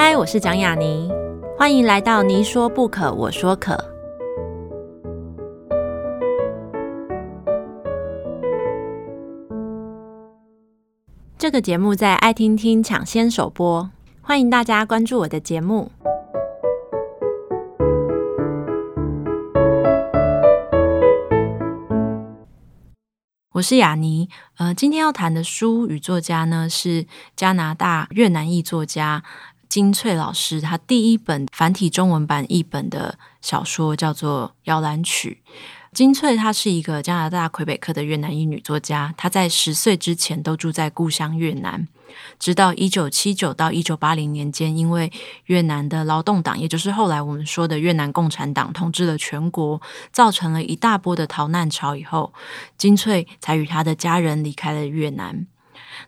嗨，我是蒋雅妮，欢迎来到你说不可，我说可。这个节目在爱听听抢先首播，欢迎大家关注我的节目。我是雅妮，呃，今天要谈的书与作家呢是加拿大越南裔作家金翠老师，他第一本繁体中文版译本的小说叫做《摇篮曲》。金翠她是一个加拿大魁北克的越南裔女作家，她在十岁之前都住在故乡越南。直到一九七九到一九八零年间，因为越南的劳动党，也就是后来我们说的越南共产党统治了全国，造成了一大波的逃难潮以后，金翠才与她的家人离开了越南。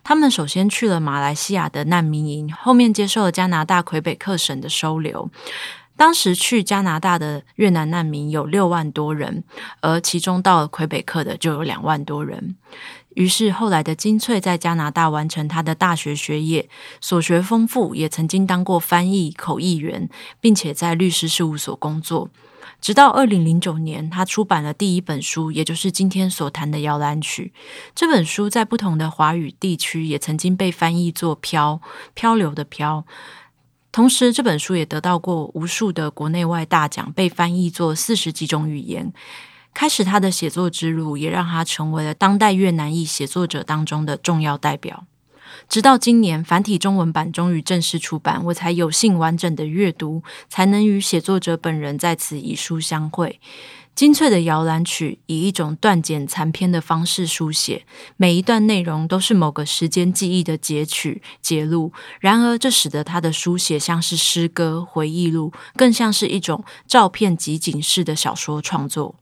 他们首先去了马来西亚的难民营，后面接受了加拿大魁北克省的收留。当时去加拿大的越南难民有六万多人，而其中到了魁北克的就有两万多人。于是，后来的金翠在加拿大完成他的大学学业，所学丰富，也曾经当过翻译、口译员，并且在律师事务所工作。直到二零零九年，他出版了第一本书，也就是今天所谈的《摇篮曲》。这本书在不同的华语地区也曾经被翻译作“漂”，漂流的“漂”。同时，这本书也得到过无数的国内外大奖，被翻译作四十几种语言。开始他的写作之路，也让他成为了当代越南裔写作者当中的重要代表。直到今年繁体中文版终于正式出版，我才有幸完整的阅读，才能与写作者本人在此以书相会。精粹的《摇篮曲》以一种断简残篇的方式书写，每一段内容都是某个时间记忆的截取截录。然而，这使得他的书写像是诗歌、回忆录，更像是一种照片集锦式的小说创作。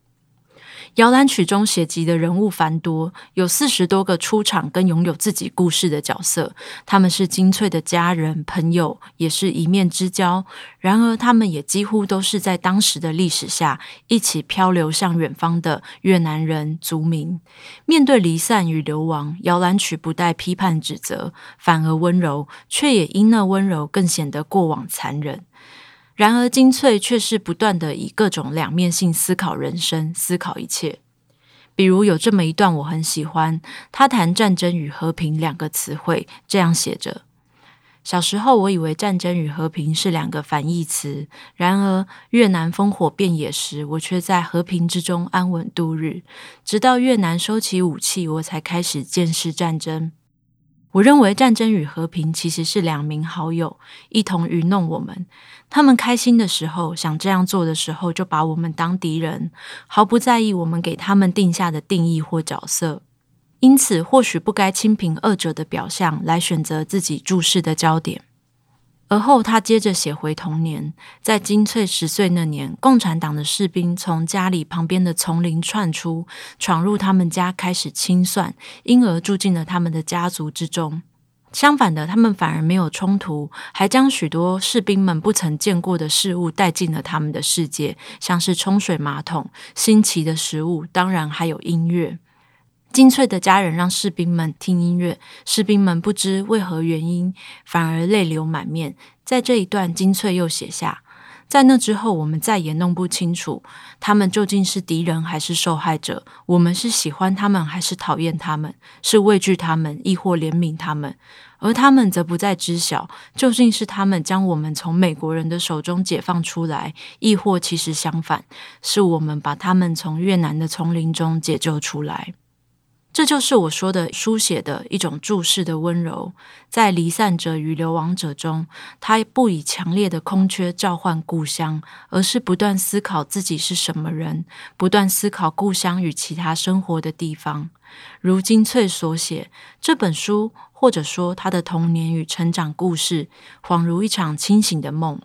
摇篮曲中写及的人物繁多，有四十多个出场跟拥有自己故事的角色，他们是精粹的家人、朋友，也是一面之交。然而，他们也几乎都是在当时的历史下一起漂流向远方的越南人族民。面对离散与流亡，摇篮曲不带批判指责，反而温柔，却也因那温柔更显得过往残忍。然而，金翠却是不断地以各种两面性思考人生，思考一切。比如有这么一段我很喜欢，他谈战争与和平两个词汇，这样写着：小时候我以为战争与和平是两个反义词，然而越南烽火遍野时，我却在和平之中安稳度日。直到越南收起武器，我才开始见识战争。我认为战争与和平其实是两名好友一同愚弄我们。他们开心的时候，想这样做的时候，就把我们当敌人，毫不在意我们给他们定下的定义或角色。因此，或许不该清平二者的表象来选择自己注视的焦点。而后，他接着写回童年，在金翠十岁那年，共产党的士兵从家里旁边的丛林窜出，闯入他们家，开始清算，因而住进了他们的家族之中。相反的，他们反而没有冲突，还将许多士兵们不曾见过的事物带进了他们的世界，像是冲水马桶、新奇的食物，当然还有音乐。金翠的家人让士兵们听音乐，士兵们不知为何原因，反而泪流满面。在这一段，金翠又写下：在那之后，我们再也弄不清楚他们究竟是敌人还是受害者。我们是喜欢他们还是讨厌他们？是畏惧他们，亦或怜悯他们？而他们则不再知晓，究竟是他们将我们从美国人的手中解放出来，亦或其实相反，是我们把他们从越南的丛林中解救出来。这就是我说的书写的一种注视的温柔，在离散者与流亡者中，他不以强烈的空缺召唤故乡，而是不断思考自己是什么人，不断思考故乡与其他生活的地方。如金翠所写，这本书或者说他的童年与成长故事，恍如一场清醒的梦。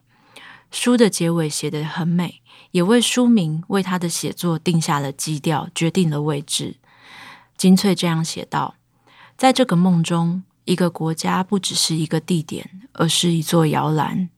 书的结尾写得很美，也为书名为他的写作定下了基调，决定了位置。金翠这样写道：“在这个梦中，一个国家不只是一个地点，而是一座摇篮。”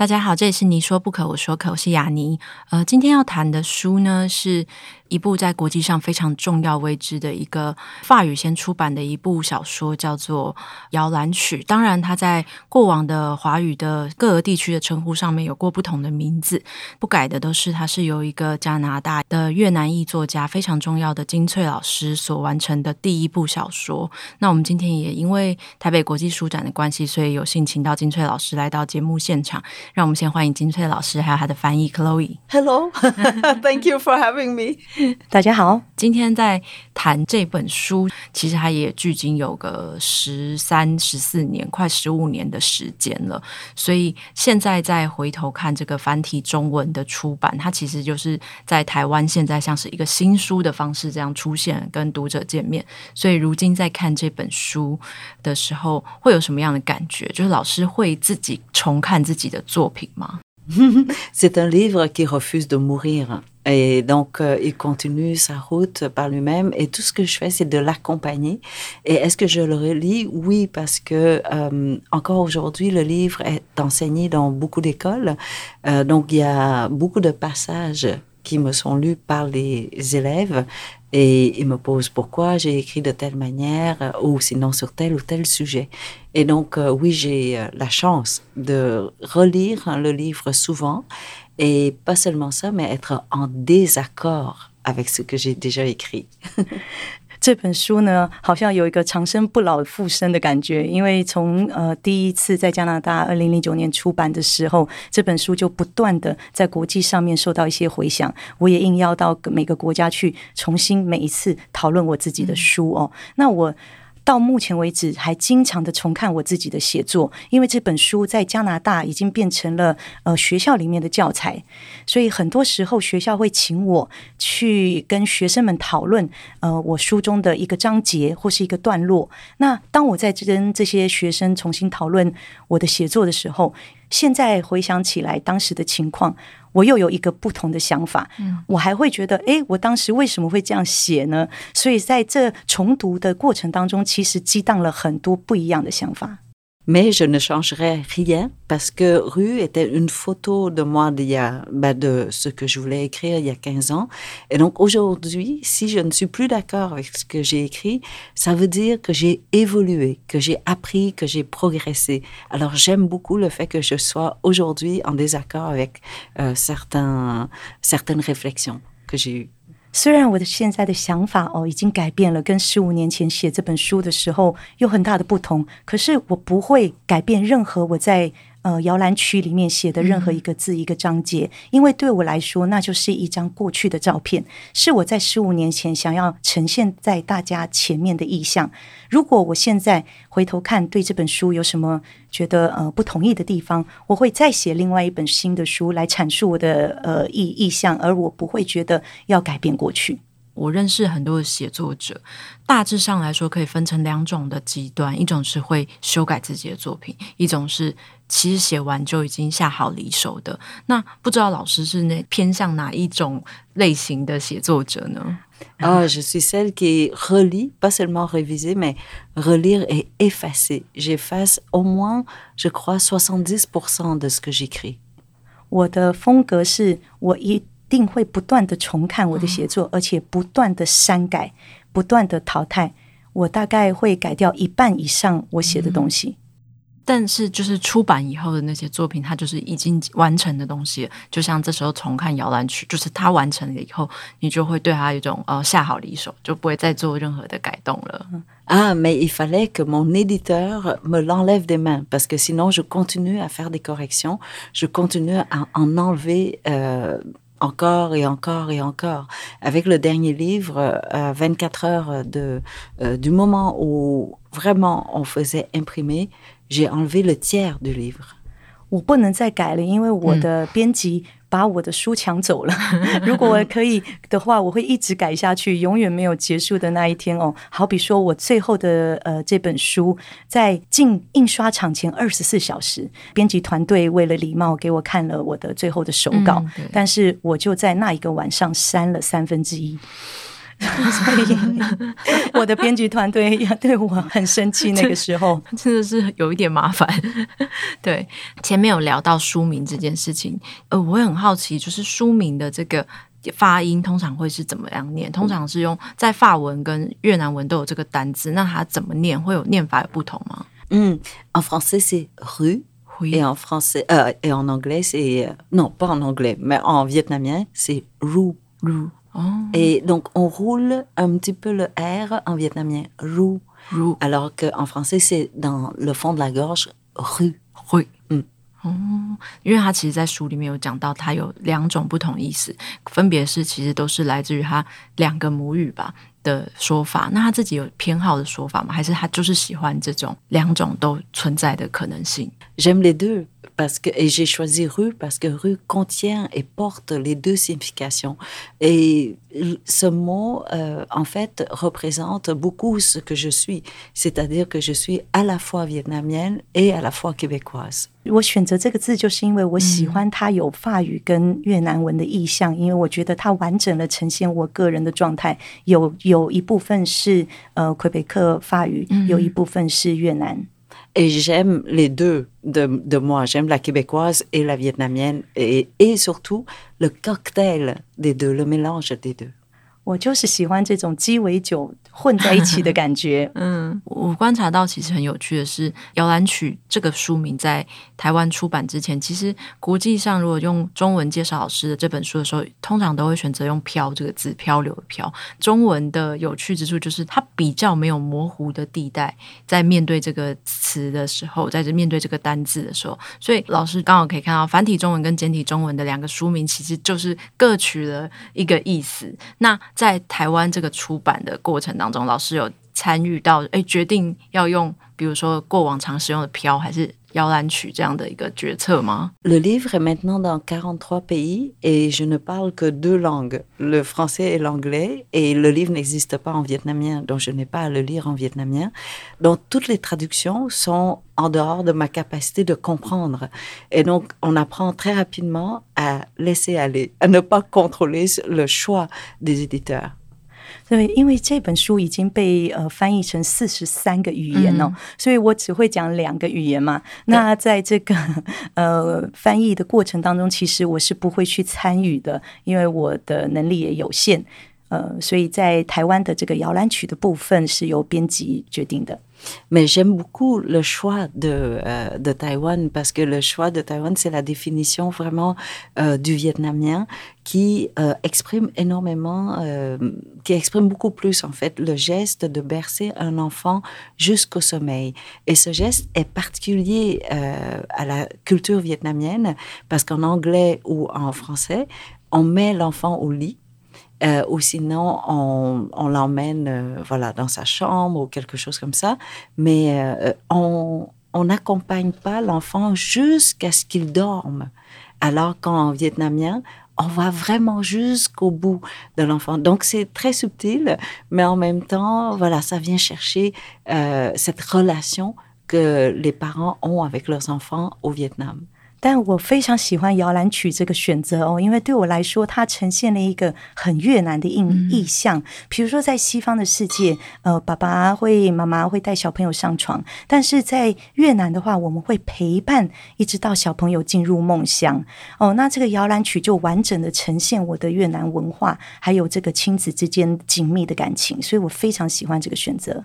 大家好，这里是你说不可，我说可，我是雅尼。呃，今天要谈的书呢，是一部在国际上非常重要位置的一个法语先出版的一部小说，叫做《摇篮曲》。当然，它在过往的华语的各个地区的称呼上面有过不同的名字，不改的都是它是由一个加拿大的越南裔作家非常重要的金翠老师所完成的第一部小说。那我们今天也因为台北国际书展的关系，所以有幸请到金翠老师来到节目现场。让我们先欢迎金翠老师，还有他的翻译 Chloe。Hello，Thank you for having me。大家好，今天在谈这本书，其实它也距今有个十三、十四年，快十五年的时间了。所以现在再回头看这个繁体中文的出版，它其实就是在台湾现在像是一个新书的方式这样出现，跟读者见面。所以如今在看这本书的时候，会有什么样的感觉？就是老师会自己重看自己的作品吗？C'est un livre qui refuse de mourir. Et donc, euh, il continue sa route par lui-même. Et tout ce que je fais, c'est de l'accompagner. Et est-ce que je le relis? Oui, parce que euh, encore aujourd'hui, le livre est enseigné dans beaucoup d'écoles. Euh, donc, il y a beaucoup de passages qui me sont lus par les élèves et ils me posent pourquoi j'ai écrit de telle manière ou sinon sur tel ou tel sujet. Et donc, euh, oui, j'ai euh, la chance de relire le livre souvent et pas seulement ça, mais être en désaccord avec ce que j'ai déjà écrit. 这本书呢，好像有一个长生不老复生的感觉，因为从呃第一次在加拿大二零零九年出版的时候，这本书就不断的在国际上面受到一些回响。我也应邀到每个国家去重新每一次讨论我自己的书哦。那我。到目前为止，还经常的重看我自己的写作，因为这本书在加拿大已经变成了呃学校里面的教材，所以很多时候学校会请我去跟学生们讨论呃我书中的一个章节或是一个段落。那当我在跟这些学生重新讨论我的写作的时候，现在回想起来当时的情况。我又有一个不同的想法，嗯，我还会觉得，哎，我当时为什么会这样写呢？所以在这重读的过程当中，其实激荡了很多不一样的想法。Mais je ne changerai rien parce que Rue était une photo de moi d'il y a, bah, de ce que je voulais écrire il y a 15 ans. Et donc aujourd'hui, si je ne suis plus d'accord avec ce que j'ai écrit, ça veut dire que j'ai évolué, que j'ai appris, que j'ai progressé. Alors j'aime beaucoup le fait que je sois aujourd'hui en désaccord avec euh, certains, certaines réflexions que j'ai eues. 虽然我的现在的想法哦已经改变了，跟十五年前写这本书的时候有很大的不同，可是我不会改变任何我在。呃，摇篮曲里面写的任何一个字、一个章节，因为对我来说，那就是一张过去的照片，是我在十五年前想要呈现在大家前面的意象。如果我现在回头看，对这本书有什么觉得呃不同意的地方，我会再写另外一本新的书来阐述我的呃意意向，而我不会觉得要改变过去。我认识很多的写作者，大致上来说可以分成两种的极端，一种是会修改自己的作品，一种是其实写完就已经下好离手的。那不知道老师是那偏向哪一种类型的写作者呢？啊、oh，je suis celle qui relit, pas seulement réviser, mais relire et effacer. J'efface au moins, je crois, soixante-dix pour cent de ce que j'écris。我的风格是我一。定会不断的重看我的写作，而且不断的删改，不断的淘汰。我大概会改掉一半以上我写的东西。但是，就是出版以后的那些作品，它就是已经完成的东西。就像这时候重看《摇篮曲》，就是它完成了以后，你就会对它有一种呃下好离手，就不会再做任何的改动了。啊，mais il fallait que mon éditeur me l'enlève des mains, parce que sinon je continue à faire des corrections, je continue à en enlever euh encore et encore et encore. Avec le dernier livre, euh, 24 heures de, euh, du moment où vraiment on faisait imprimer, j'ai enlevé le tiers du livre. 我不能再改了，因为我的编辑 把我的书抢走了。如果我可以的话，我会一直改下去，永远没有结束的那一天哦。好比说我最后的呃这本书，在进印刷厂前二十四小时，编辑团队为了礼貌给我看了我的最后的手稿，嗯、但是我就在那一个晚上删了三分之一。所以我的编辑团队也对我很生气。那个时候 真的是有一点麻烦。对，前面有聊到书名这件事情，呃，我也很好奇，就是书名的这个发音通常会是怎么样念？通常是用在法文跟越南文都有这个单字，那它怎么念？会有念法有不同吗？嗯，en français c'est rue。Et en français, euh, et en anglais, c'est non pas en anglais, mais en vietnamien, c'est. Roux. Oh. Et donc on roule un petit peu le R en vietnamien, roux. Roux. Alors qu'en français, c'est dans le fond de la gorge, rue. Rue. 嗯。哦，因为他其实，在书里面有讲到，它有两种不同意思，分别是其实都是来自于他两个母语吧的说法。那他自己有偏好的说法吗？还是他就是喜欢这种两种都存在的可能性 ？J'aime les deux parce que et j'ai choisi rue parce que rue contient et porte les deux significations et ce mot euh, en fait représente beaucoup ce que je suis, c'est-à-dire que je suis à la fois vietnamienne et à la fois québécoise. 我选择这个字，就是因为我喜欢它有法语跟越南文的意象，因为我觉得它完整的呈现我个人的状态。有有一部分是呃魁北克法语，有一部分是越南。 Et j'aime les deux de de moi, j'aime la québécoise et la vietnamienne et et surtout le cocktail des deux, le mélange des deux. 我就是喜欢这种鸡尾酒混在一起的感觉。嗯，我观察到其实很有趣的是，《摇篮曲》这个书名在台湾出版之前，其实国际上如果用中文介绍老师的这本书的时候，通常都会选择用“漂”这个字，漂流的“漂”。中文的有趣之处就是它比较没有模糊的地带，在面对这个词的时候，在这面对这个单字的时候，所以老师刚好可以看到繁体中文跟简体中文的两个书名，其实就是各取了一个意思。那在台湾这个出版的过程当中，老师有参与到，哎，决定要用，比如说过往常使用的“飘”还是“摇篮曲”这样的一个决策吗？Le livre est maintenant dans quarante-trois pays et je ne parle que deux langues, le français et l'anglais. Et le livre n'existe pas en vietnamien, donc je n'ai pas à le lire en vietnamien. Donc toutes les traductions sont en dehors de ma capacité de comprendre. Et donc on apprend très rapidement à laisser aller, à ne pas contrôler le choix des éditeurs. 对，因为这本书已经被呃翻译成四十三个语言哦，嗯、所以我只会讲两个语言嘛。那在这个 呃翻译的过程当中，其实我是不会去参与的，因为我的能力也有限。呃，所以在台湾的这个摇篮曲的部分是由编辑决定的。Mais j'aime beaucoup le choix de, euh, de Taïwan parce que le choix de Taïwan, c'est la définition vraiment euh, du vietnamien qui euh, exprime énormément, euh, qui exprime beaucoup plus en fait le geste de bercer un enfant jusqu'au sommeil. Et ce geste est particulier euh, à la culture vietnamienne parce qu'en anglais ou en français, on met l'enfant au lit euh, ou sinon on, on l'emmène euh, voilà dans sa chambre ou quelque chose comme ça. Mais euh, on n'accompagne pas l'enfant jusqu'à ce qu'il dorme. Alors qu'en vietnamien on va vraiment jusqu'au bout de l'enfant. Donc c'est très subtil mais en même temps voilà ça vient chercher euh, cette relation que les parents ont avec leurs enfants au Vietnam 但我非常喜欢《摇篮曲》这个选择哦，因为对我来说，它呈现了一个很越南的意意象。比如说，在西方的世界，呃，爸爸会、妈妈会带小朋友上床，但是在越南的话，我们会陪伴一直到小朋友进入梦乡。哦，那这个《摇篮曲》就完整的呈现我的越南文化，还有这个亲子之间紧密的感情，所以我非常喜欢这个选择。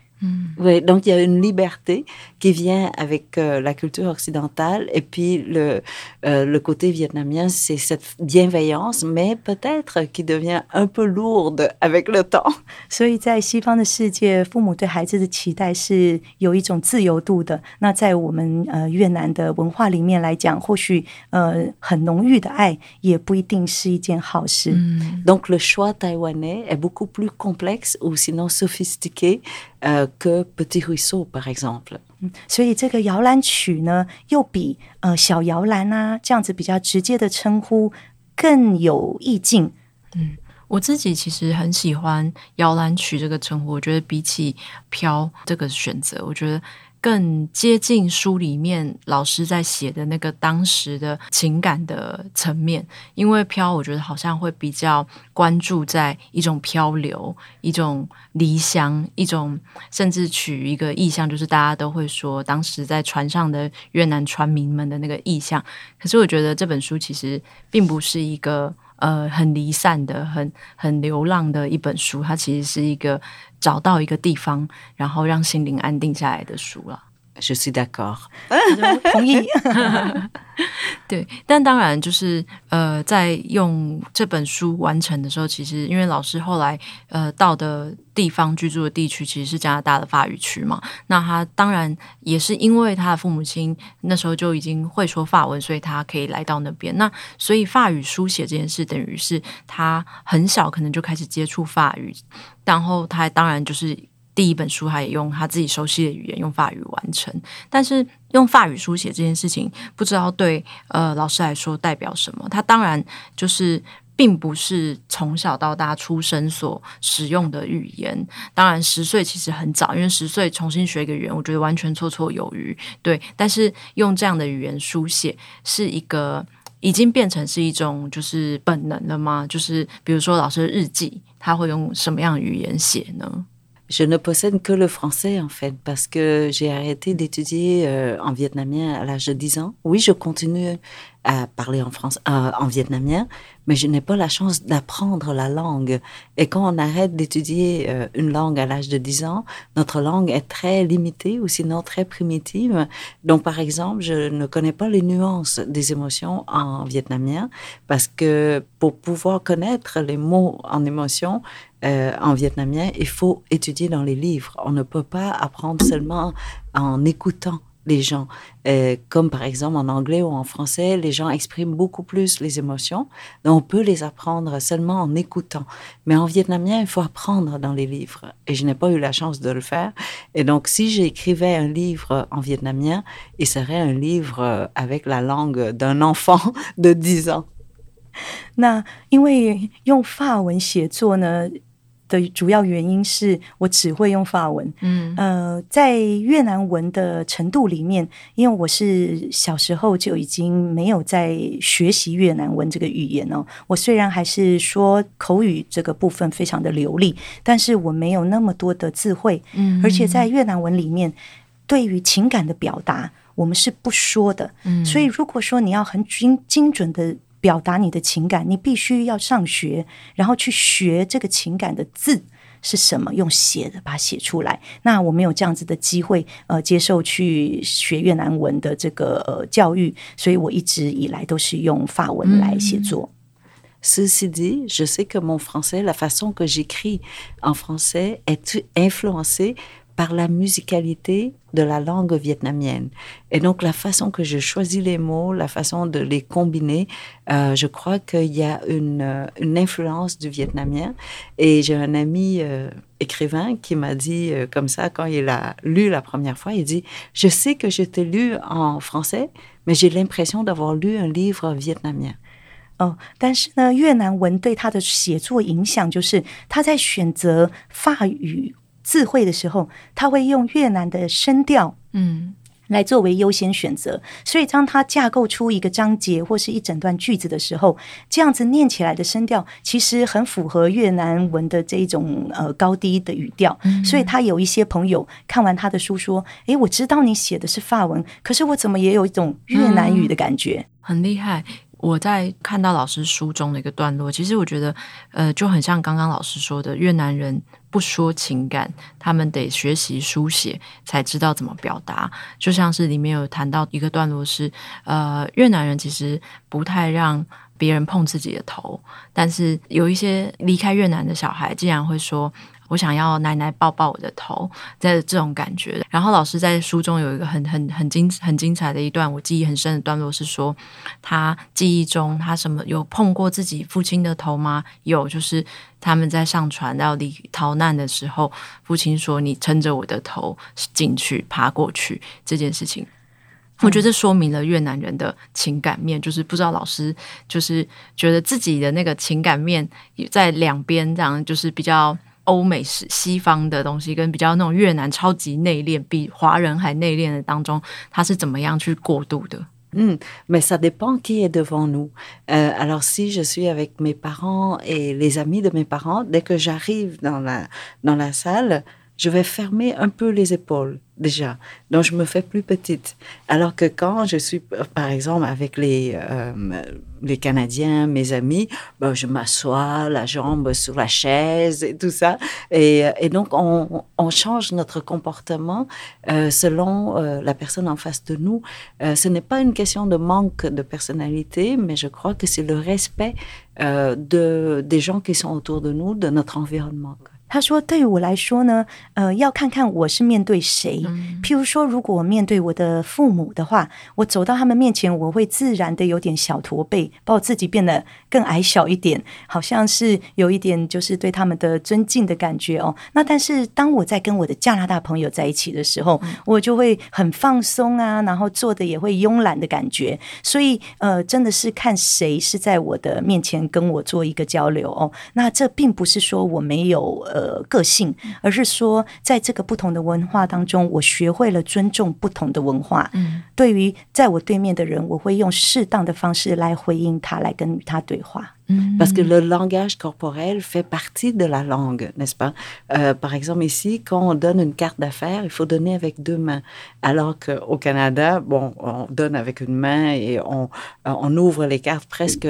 Mm. Oui, donc il y a une liberté qui vient avec euh, la culture occidentale et puis le, euh, le côté vietnamien, c'est cette bienveillance, mais peut-être qui devient un peu lourde avec le temps. 所以在西方的世界，父母对孩子的期待是有一种自由度的。那在我们呃越南的文化里面来讲，或许呃很浓郁的爱也不一定是一件好事。Mm. Donc le choix taïwanais est beaucoup plus complexe ou sinon sophistiqué. Euh, que Petit Ruisseau, par exemple. 所以这个摇篮曲呢，又比呃小摇篮啊这样子比较直接的称呼更有意境。嗯。我自己其实很喜欢摇篮曲这个称呼，我觉得比起飘这个选择，我觉得。更接近书里面老师在写的那个当时的情感的层面，因为飘，我觉得好像会比较关注在一种漂流、一种离乡、一种甚至取一个意象，就是大家都会说当时在船上的越南船民们的那个意象。可是我觉得这本书其实并不是一个呃很离散的、很很流浪的一本书，它其实是一个。找到一个地方，然后让心灵安定下来的书了。Je suis d'accord，同意。对，但当然就是呃，在用这本书完成的时候，其实因为老师后来呃到的地方居住的地区其实是加拿大的法语区嘛，那他当然也是因为他的父母亲那时候就已经会说法文，所以他可以来到那边。那所以法语书写这件事，等于是他很小可能就开始接触法语，然后他当然就是。第一本书，他也用他自己熟悉的语言，用法语完成。但是用法语书写这件事情，不知道对呃老师来说代表什么。他当然就是并不是从小到大出生所使用的语言。当然十岁其实很早，因为十岁重新学一个语言，我觉得完全绰绰有余。对，但是用这样的语言书写，是一个已经变成是一种就是本能了吗？就是比如说老师的日记，他会用什么样的语言写呢？Je ne possède que le français en fait, parce que j'ai arrêté d'étudier euh, en vietnamien à l'âge de 10 ans. Oui, je continue à parler en France, euh, en vietnamien, mais je n'ai pas la chance d'apprendre la langue. Et quand on arrête d'étudier euh, une langue à l'âge de 10 ans, notre langue est très limitée ou sinon très primitive. Donc, par exemple, je ne connais pas les nuances des émotions en vietnamien, parce que pour pouvoir connaître les mots en émotion, euh, en vietnamien, il faut étudier dans les livres. On ne peut pas apprendre seulement en écoutant les gens. Euh, comme par exemple en anglais ou en français, les gens expriment beaucoup plus les émotions. Donc on peut les apprendre seulement en écoutant. Mais en vietnamien, il faut apprendre dans les livres. Et je n'ai pas eu la chance de le faire. Et donc si j'écrivais un livre en vietnamien, il serait un livre avec la langue d'un enfant de 10 ans. 那因为用法文写作呢， 的主要原因是我只会用法文，嗯，呃，在越南文的程度里面，因为我是小时候就已经没有在学习越南文这个语言哦。我虽然还是说口语这个部分非常的流利，但是我没有那么多的智慧，嗯，而且在越南文里面，对于情感的表达，我们是不说的，嗯，所以如果说你要很精精准的。表达你的情感，你必须要上学，然后去学这个情感的字是什么，用写的把它写出来。那我没有这样子的机会，呃，接受去学越南文的这个呃教育，所以我一直以来都是用法文来写作。Ceci dit, je sais que mon français, la façon que j'écris en français est influencée par la musicalité de la langue vietnamienne. Et donc la façon que je choisis les mots, la façon de les combiner, euh, je crois qu'il y a une, euh, une, influence du vietnamien. Et j'ai un ami euh, écrivain qui m'a dit euh, comme ça quand il a lu la première fois, il dit, je sais que je t'ai lu en français, mais j'ai l'impression d'avoir lu un livre vietnamien. 哦，但是呢，越南文对他的写作影响就是他在选择法语。 字汇的时候，他会用越南的声调，嗯，来作为优先选择。所以，当他架构出一个章节或是一整段句子的时候，这样子念起来的声调，其实很符合越南文的这一种呃高低的语调。嗯、所以他有一些朋友看完他的书说：“诶，我知道你写的是法文，可是我怎么也有一种越南语的感觉？”嗯、很厉害。我在看到老师书中的一个段落，其实我觉得，呃，就很像刚刚老师说的，越南人不说情感，他们得学习书写才知道怎么表达。就像是里面有谈到一个段落是，呃，越南人其实不太让别人碰自己的头，但是有一些离开越南的小孩，竟然会说。我想要奶奶抱抱我的头，在这种感觉。然后老师在书中有一个很很很精很精彩的一段，我记忆很深的段落是说，他记忆中他什么有碰过自己父亲的头吗？有，就是他们在上船要离逃难的时候，父亲说：“你撑着我的头进去爬过去。”这件事情。我觉得这说明了越南人的情感面，就是不知道老师就是觉得自己的那个情感面在两边这样，就是比较 欧美式西方的东西，跟比较那种越南超级内敛，比华人还内敛的当中，他是怎么样去过渡的？嗯，mais ça dépend qui est devant nous. Euh, alors si je suis avec mes parents et les amis de mes parents, dès que j'arrive dans la dans la salle, je vais fermer un peu les épaules déjà, donc je me fais plus petite. Alors que quand je suis, par exemple, avec les, euh, les Canadiens, mes amis, ben, je m'assois, la jambe sur la chaise et tout ça. Et, et donc, on, on, change notre comportement euh, selon euh, la personne en face de nous. Euh, ce n'est pas une question de manque de personnalité, mais je crois que c'est le respect euh, de, des gens qui sont autour de nous, de notre environnement. 他说：“对于我来说呢，呃，要看看我是面对谁。譬如说，如果我面对我的父母的话，我走到他们面前，我会自然的有点小驼背，把我自己变得更矮小一点，好像是有一点就是对他们的尊敬的感觉哦。那但是当我在跟我的加拿大朋友在一起的时候，我就会很放松啊，然后做的也会慵懒的感觉。所以，呃，真的是看谁是在我的面前跟我做一个交流哦。那这并不是说我没有呃。”呃，个性，而是说，在这个不同的文化当中，我学会了尊重不同的文化。嗯，对于在我对面的人，我会用适当的方式来回应他，来跟他对话。嗯，parce que le langage corporel fait partie de la langue, n'est-ce pas? Euh, par exemple, ici, quand on donne une carte d'affaires, il faut donner avec deux mains. Alors qu'au Canada, bon, on donne avec une main et on, on ouvre les cartes presque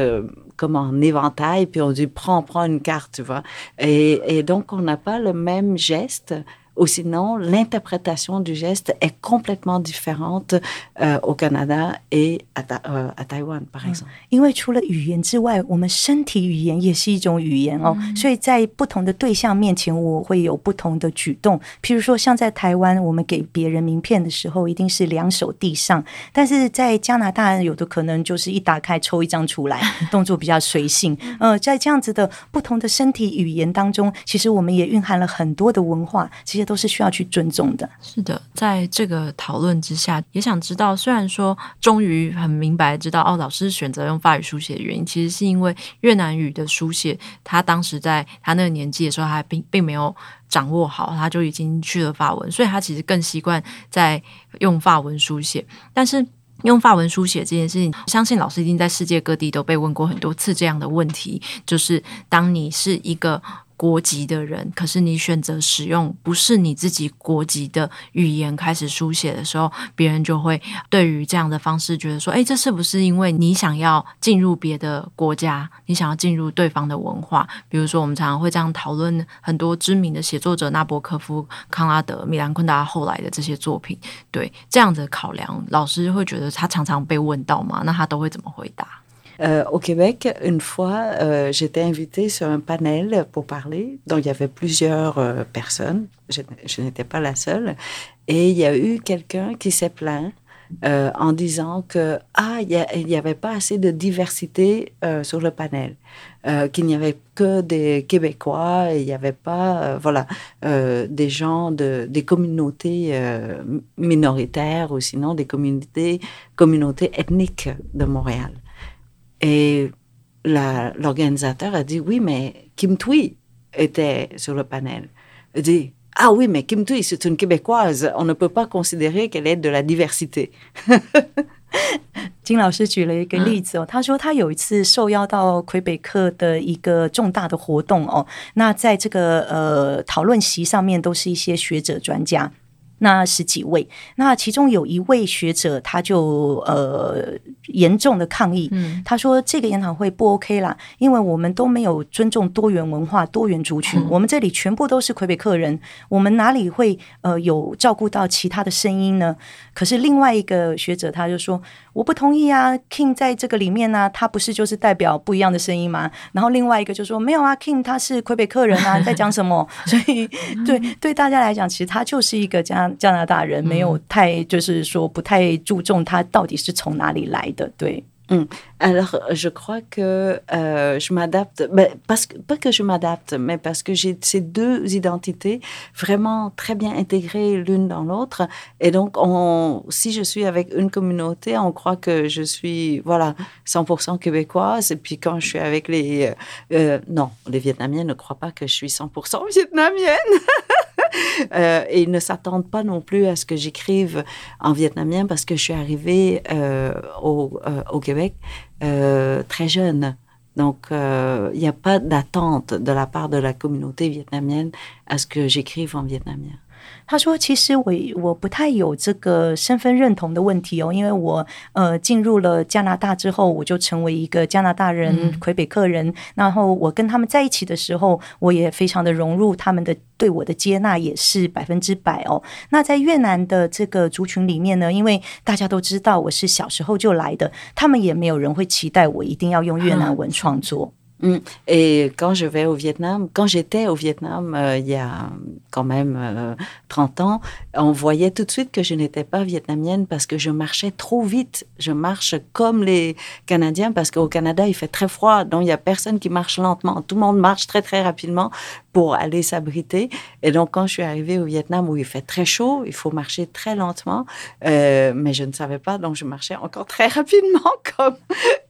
comme en éventail, puis on dit prends, prends une carte, tu vois? Et donc, on n'a pas le même geste ou sinon l'interprétation du geste est complètement différente euh, au Canada et à, euh, à Taïwan, par exemple. 因为除了语言之外，我们身体语言也是一种语言哦，所以在不同的对象面前，我会有不同的举动。譬如说，像在台湾，我们给别人名片的时候，一定是两手递上；但是在加拿大，有的可能就是一打开抽一张出来，动作比较随性。呃，在这样子的不同的身体语言当中，其实我们也蕴含了很多的文化。其实这些都是需要去尊重的。是的，在这个讨论之下，也想知道，虽然说终于很明白知道，哦，老师选择用法语书写的原因，其实是因为越南语的书写，他当时在他那个年纪的时候，还并并没有掌握好，他就已经去了法文，所以他其实更习惯在用法文书写。但是用法文书写这件事情，相信老师已经在世界各地都被问过很多次这样的问题，就是当你是一个。国籍的人，可是你选择使用不是你自己国籍的语言开始书写的时候，别人就会对于这样的方式觉得说：“诶，这是不是因为你想要进入别的国家，你想要进入对方的文化？”比如说，我们常常会这样讨论很多知名的写作者，纳博科夫、康拉德、米兰昆达后来的这些作品。对这样的考量，老师会觉得他常常被问到吗？那他都会怎么回答？Euh, au Québec, une fois, euh, j'étais invitée sur un panel pour parler. Donc, il y avait plusieurs euh, personnes. Je, n'étais pas la seule. Et il y a eu quelqu'un qui s'est plaint en disant que ah, il n'y avait pas assez de diversité sur le panel, qu'il n'y avait que des Québécois, il n'y avait pas, voilà, des gens de des communautés minoritaires ou sinon des communautés ethniques de Montréal. Et l'organisateur a dit oui, mais Kim Thuy était sur le panel. Il a dit ah oui, mais Kim Thuy, c'est une Québécoise. On ne peut pas considérer qu'elle est de la diversité. 金老师举了一个例子哦，他说他有一次受邀到魁北克的一个重大的活动哦，那在这个呃讨论席上面都是一些学者专家。 那十几位，那其中有一位学者，他就呃严重的抗议，嗯，他说这个研讨会不 OK 啦，因为我们都没有尊重多元文化、多元族群，嗯、我们这里全部都是魁北克人，我们哪里会呃有照顾到其他的声音呢？可是另外一个学者他就说，我不同意啊，King 在这个里面呢、啊，他不是就是代表不一样的声音吗？然后另外一个就说没有啊，King 他是魁北克人啊，在讲什么？所以对对大家来讲，其实他就是一个加加拿大人，没有太就是说不太注重他到底是从哪里来的，对。Hum. Alors, je crois que euh, je m'adapte, ben, parce que, pas que je m'adapte, mais parce que j'ai ces deux identités vraiment très bien intégrées l'une dans l'autre. Et donc, on, si je suis avec une communauté, on croit que je suis, voilà, 100% québécoise. Et puis, quand je suis avec les... Euh, euh, non, les Vietnamiens ne croient pas que je suis 100% vietnamienne. Euh, et ils ne s'attendent pas non plus à ce que j'écrive en vietnamien parce que je suis arrivée euh, au, euh, au, Québec euh, très jeune. Donc, il n'y a pas d'attente de la part de la communauté vietnamienne à ce que j'écrive en vietnamien. 他说：“其实我我不太有这个身份认同的问题哦，因为我呃进入了加拿大之后，我就成为一个加拿大人、魁北克人。然后我跟他们在一起的时候，我也非常的融入，他们的对我的接纳也是百分之百哦。那在越南的这个族群里面呢，因为大家都知道我是小时候就来的，他们也没有人会期待我一定要用越南文创作。” Mm. Et quand je vais au Vietnam, quand j'étais au Vietnam euh, il y a quand même euh, 30 ans, on voyait tout de suite que je n'étais pas vietnamienne parce que je marchais trop vite. Je marche comme les Canadiens parce qu'au Canada, il fait très froid, donc il n'y a personne qui marche lentement. Tout le monde marche très très rapidement pour aller s'abriter. Et donc quand je suis arrivée au Vietnam où il fait très chaud, il faut marcher très lentement, euh, mais je ne savais pas, donc je marchais encore très rapidement comme,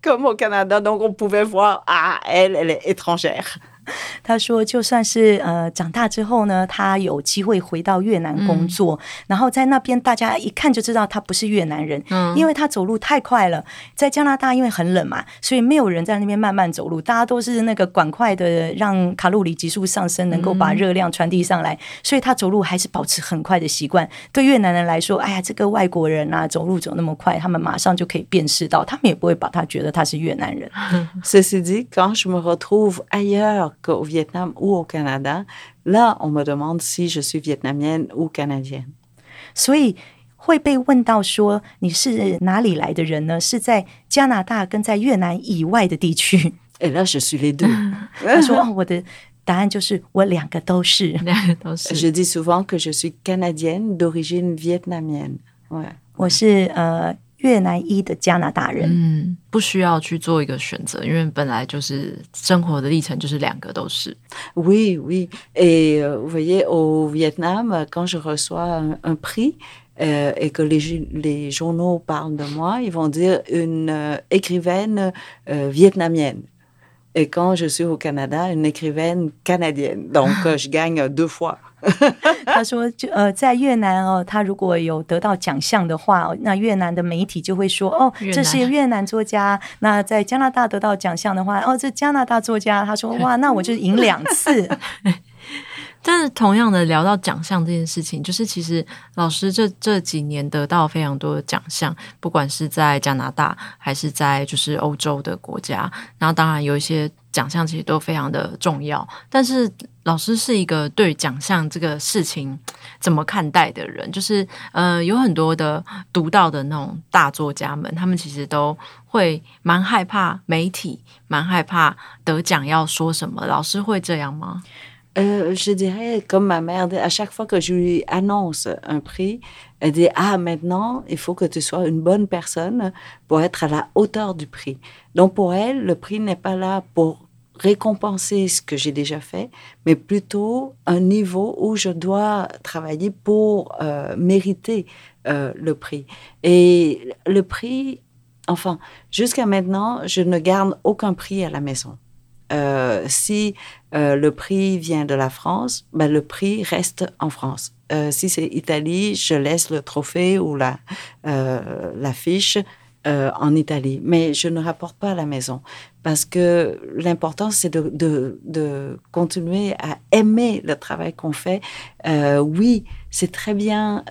comme au Canada. Donc on pouvait voir, ah, elle est étrangère. 他说：“就算是呃长大之后呢，他有机会回到越南工作，嗯、然后在那边大家一看就知道他不是越南人，嗯，因为他走路太快了。在加拿大因为很冷嘛，所以没有人在那边慢慢走路，大家都是那个赶快的让卡路里急速上升，能够把热量传递上来，所以他走路还是保持很快的习惯。对越南人来说，哎呀，这个外国人啊，走路走那么快，他们马上就可以辨识到，他们也不会把他觉得他是越南人。Ceci dit, quand je me retrouve ailleurs qu'au Vietnam ou au Canada, là, on me demande si je suis vietnamienne ou canadienne. 所以会被问到说你是哪里来的人呢？是在加拿大跟在越南以外的地区。 Et là, je suis les deux. 他说：“哦，我的答案就是我两个都是，两个都是。 Je dis souvent que je suis canadienne d'origine vietnamienne. Ouais. 我是呃。” 越南裔的加拿大人，嗯，不需要去做一个选择，因为本来就是生活的历程，就是两个都是。Oui, oui. Et vous voyez, au Vietnam, quand je reçois un, un prix euh, et que les, les journaux parlent de moi, ils vont dire une euh, écrivaine euh, vietnamienne. Et quand je suis au Canada, une écrivaine canadienne. Donc, je gagne deux fois. 他说：“就呃，在越南哦，他如果有得到奖项的话，那越南的媒体就会说哦，这是越南作家。那在加拿大得到奖项的话，哦，这加拿大作家。他说哇，那我就赢两次。”但是同样的聊到奖项这件事情，就是其实老师这这几年得到非常多的奖项，不管是在加拿大还是在就是欧洲的国家，然后当然有一些奖项其实都非常的重要。但是老师是一个对奖项这个事情怎么看待的人，就是呃有很多的读到的那种大作家们，他们其实都会蛮害怕媒体，蛮害怕得奖要说什么。老师会这样吗？Euh, je dirais, comme ma mère, à chaque fois que je lui annonce un prix, elle dit Ah, maintenant, il faut que tu sois une bonne personne pour être à la hauteur du prix. Donc, pour elle, le prix n'est pas là pour récompenser ce que j'ai déjà fait, mais plutôt un niveau où je dois travailler pour euh, mériter euh, le prix. Et le prix, enfin, jusqu'à maintenant, je ne garde aucun prix à la maison. Euh, si euh, le prix vient de la France, ben, le prix reste en France. Euh, si c'est Italie, je laisse le trophée ou la, l'affiche en Italie. Mais je ne rapporte pas à la maison parce que l'important, c'est de, de, de, continuer à aimer le travail qu'on fait. oui, c'est très bien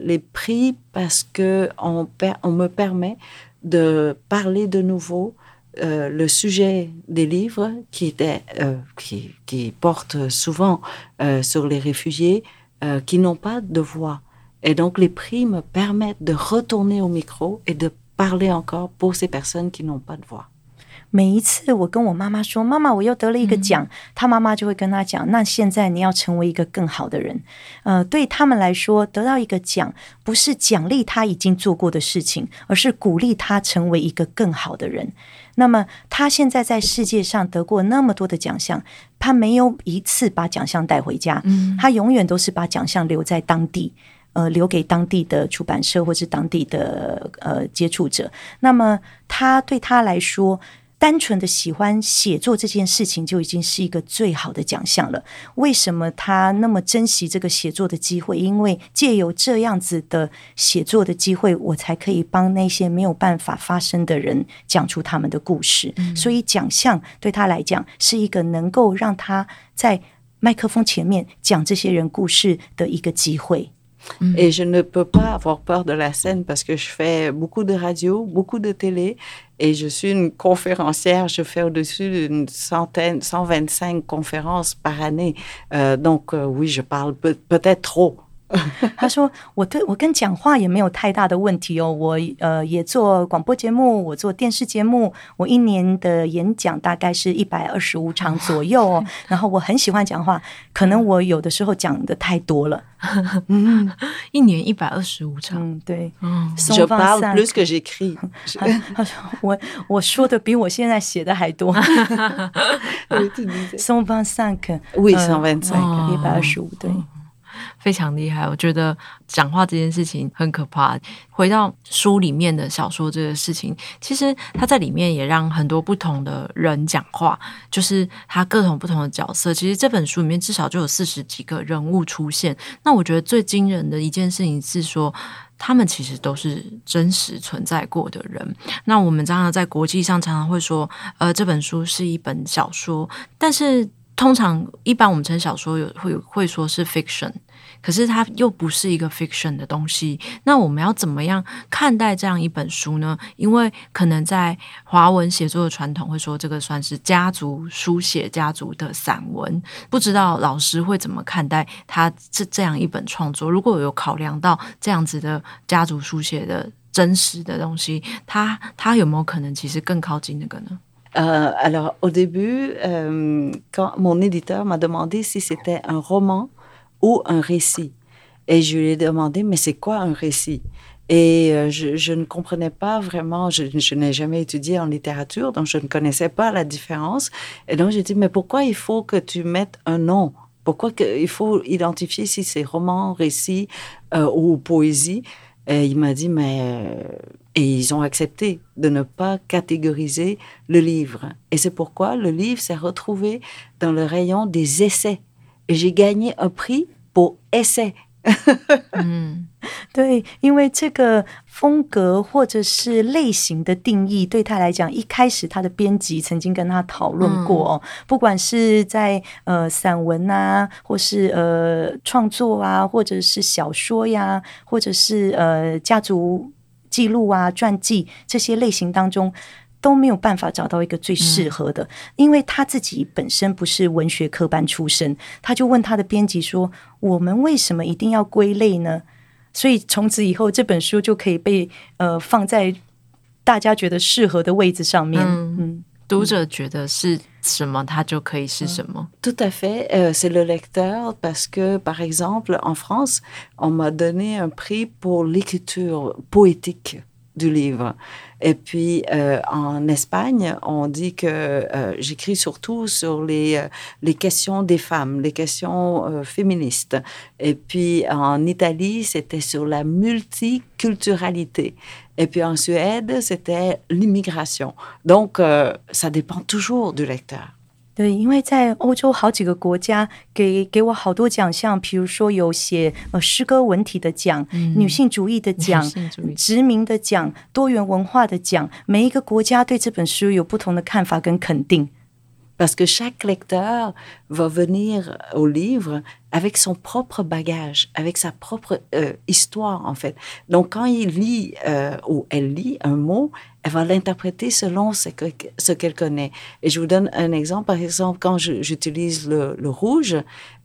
les prix parce que on, on me permet de parler de nouveau euh, le sujet des livres qui, était, euh, qui, qui porte souvent euh, sur les réfugiés euh, qui n'ont pas de voix. Et donc les prix me permettent de retourner au micro et de parler encore pour ces personnes qui n'ont pas de voix. 每一次我跟我妈妈说：“妈妈，我又得了一个奖。”她妈妈就会跟她讲：“那现在你要成为一个更好的人。”呃，对他们来说，得到一个奖不是奖励他已经做过的事情，而是鼓励他成为一个更好的人。那么他现在在世界上得过那么多的奖项，他没有一次把奖项带回家，他永远都是把奖项留在当地。呃，留给当地的出版社或是当地的呃接触者。那么，他对他来说，单纯的喜欢写作这件事情就已经是一个最好的奖项了。为什么他那么珍惜这个写作的机会？因为借由这样子的写作的机会，我才可以帮那些没有办法发声的人讲出他们的故事。嗯。所以，奖项对他来讲是一个能够让他在麦克风前面讲这些人故事的一个机会。Et je ne peux pas avoir peur de la scène parce que je fais beaucoup de radio, beaucoup de télé et je suis une conférencière. Je fais au-dessus d'une centaine, 125 conférences par année. Euh, donc euh, oui, je parle peut- peut-être trop. 他说：“我对我跟讲话也没有太大的问题哦，我呃也做广播节目，我做电视节目，我一年的演讲大概是一百二十五场左右哦。然后我很喜欢讲话，可能我有的时候讲的太多了。嗯，一年一百二十五场，嗯，对，嗯，Je parle plus que j'écris。他说我我说的比我现在写的还多。125 Oui, 125，一百二十五，对。”非常厉害，我觉得讲话这件事情很可怕。回到书里面的小说这个事情，其实他在里面也让很多不同的人讲话，就是他各种不同的角色。其实这本书里面至少就有四十几个人物出现。那我觉得最惊人的一件事情是说，他们其实都是真实存在过的人。那我们常常在国际上常常会说，呃，这本书是一本小说，但是通常一般我们称小说有会会说是 fiction。可是它又不是一个 fiction 的东西，那我们要怎么样看待这样一本书呢？因为可能在华文写作的传统会说，这个算是家族书写、家族的散文。不知道老师会怎么看待他这这样一本创作？如果有考量到这样子的家族书写的真实的东西，他他有没有可能其实更靠近那个呢？呃，alors au début, quand mon éditeur m'a demandé si c'était un roman ou un récit. Et je lui ai demandé, mais c'est quoi un récit? Et je, je, ne comprenais pas vraiment, je, n'ai jamais étudié en littérature, donc je ne connaissais pas la différence. Et donc j'ai dit, mais pourquoi il faut que tu mettes un nom? Pourquoi il faut identifier si c'est roman, récit euh, ou poésie? Et il m'a dit, mais... Euh, et ils ont accepté de ne pas catégoriser le livre. Et c'est pourquoi le livre s'est retrouvé dans le rayon des essais. Et j'ai gagné un prix pour essai。嗯，对，因为这个风格或者是类型的定义，对他来讲，一开始他的编辑曾经跟他讨论过哦，不管是在呃散文啊，或是呃创作啊，或者是小说呀，或者是呃家族记录啊、传记这些类型当中。都没有办法找到一个最适合的，因为他自己本身不是文学科班出身，他就问他的编辑说：“我们为什么一定要归类呢？”所以从此以后，这本书就可以被呃放在大家觉得适合的位置上面。嗯，嗯，读者觉得是什么，它就可以是什么。Tout à fait, c'est le lecteur parce que par exemple en France, on m'a donné un prix pour l'écriture poétique du livre. Et puis, euh, en Espagne, on dit que euh, j'écris surtout sur les, les questions des femmes, les questions euh, féministes. Et puis, en Italie, c'était sur la multiculturalité. Et puis, en Suède, c'était l'immigration. Donc, ça dépend toujours du lecteur. 对，因为在欧洲好几个国家给给我好多奖项，比如说有写呃诗歌文体的奖、嗯、女性主义的奖、殖民的奖、多元文化的奖，每一个国家对这本书有不同的看法跟肯定。Parce que chaque lecteur va venir au livre avec son propre bagage, avec sa propre euh, histoire en fait. Donc quand il lit euh, ou elle lit un mot, elle va l'interpréter selon ce que ce qu'elle connaît. Et je vous donne un exemple. Par exemple, quand j'utilise le, rouge,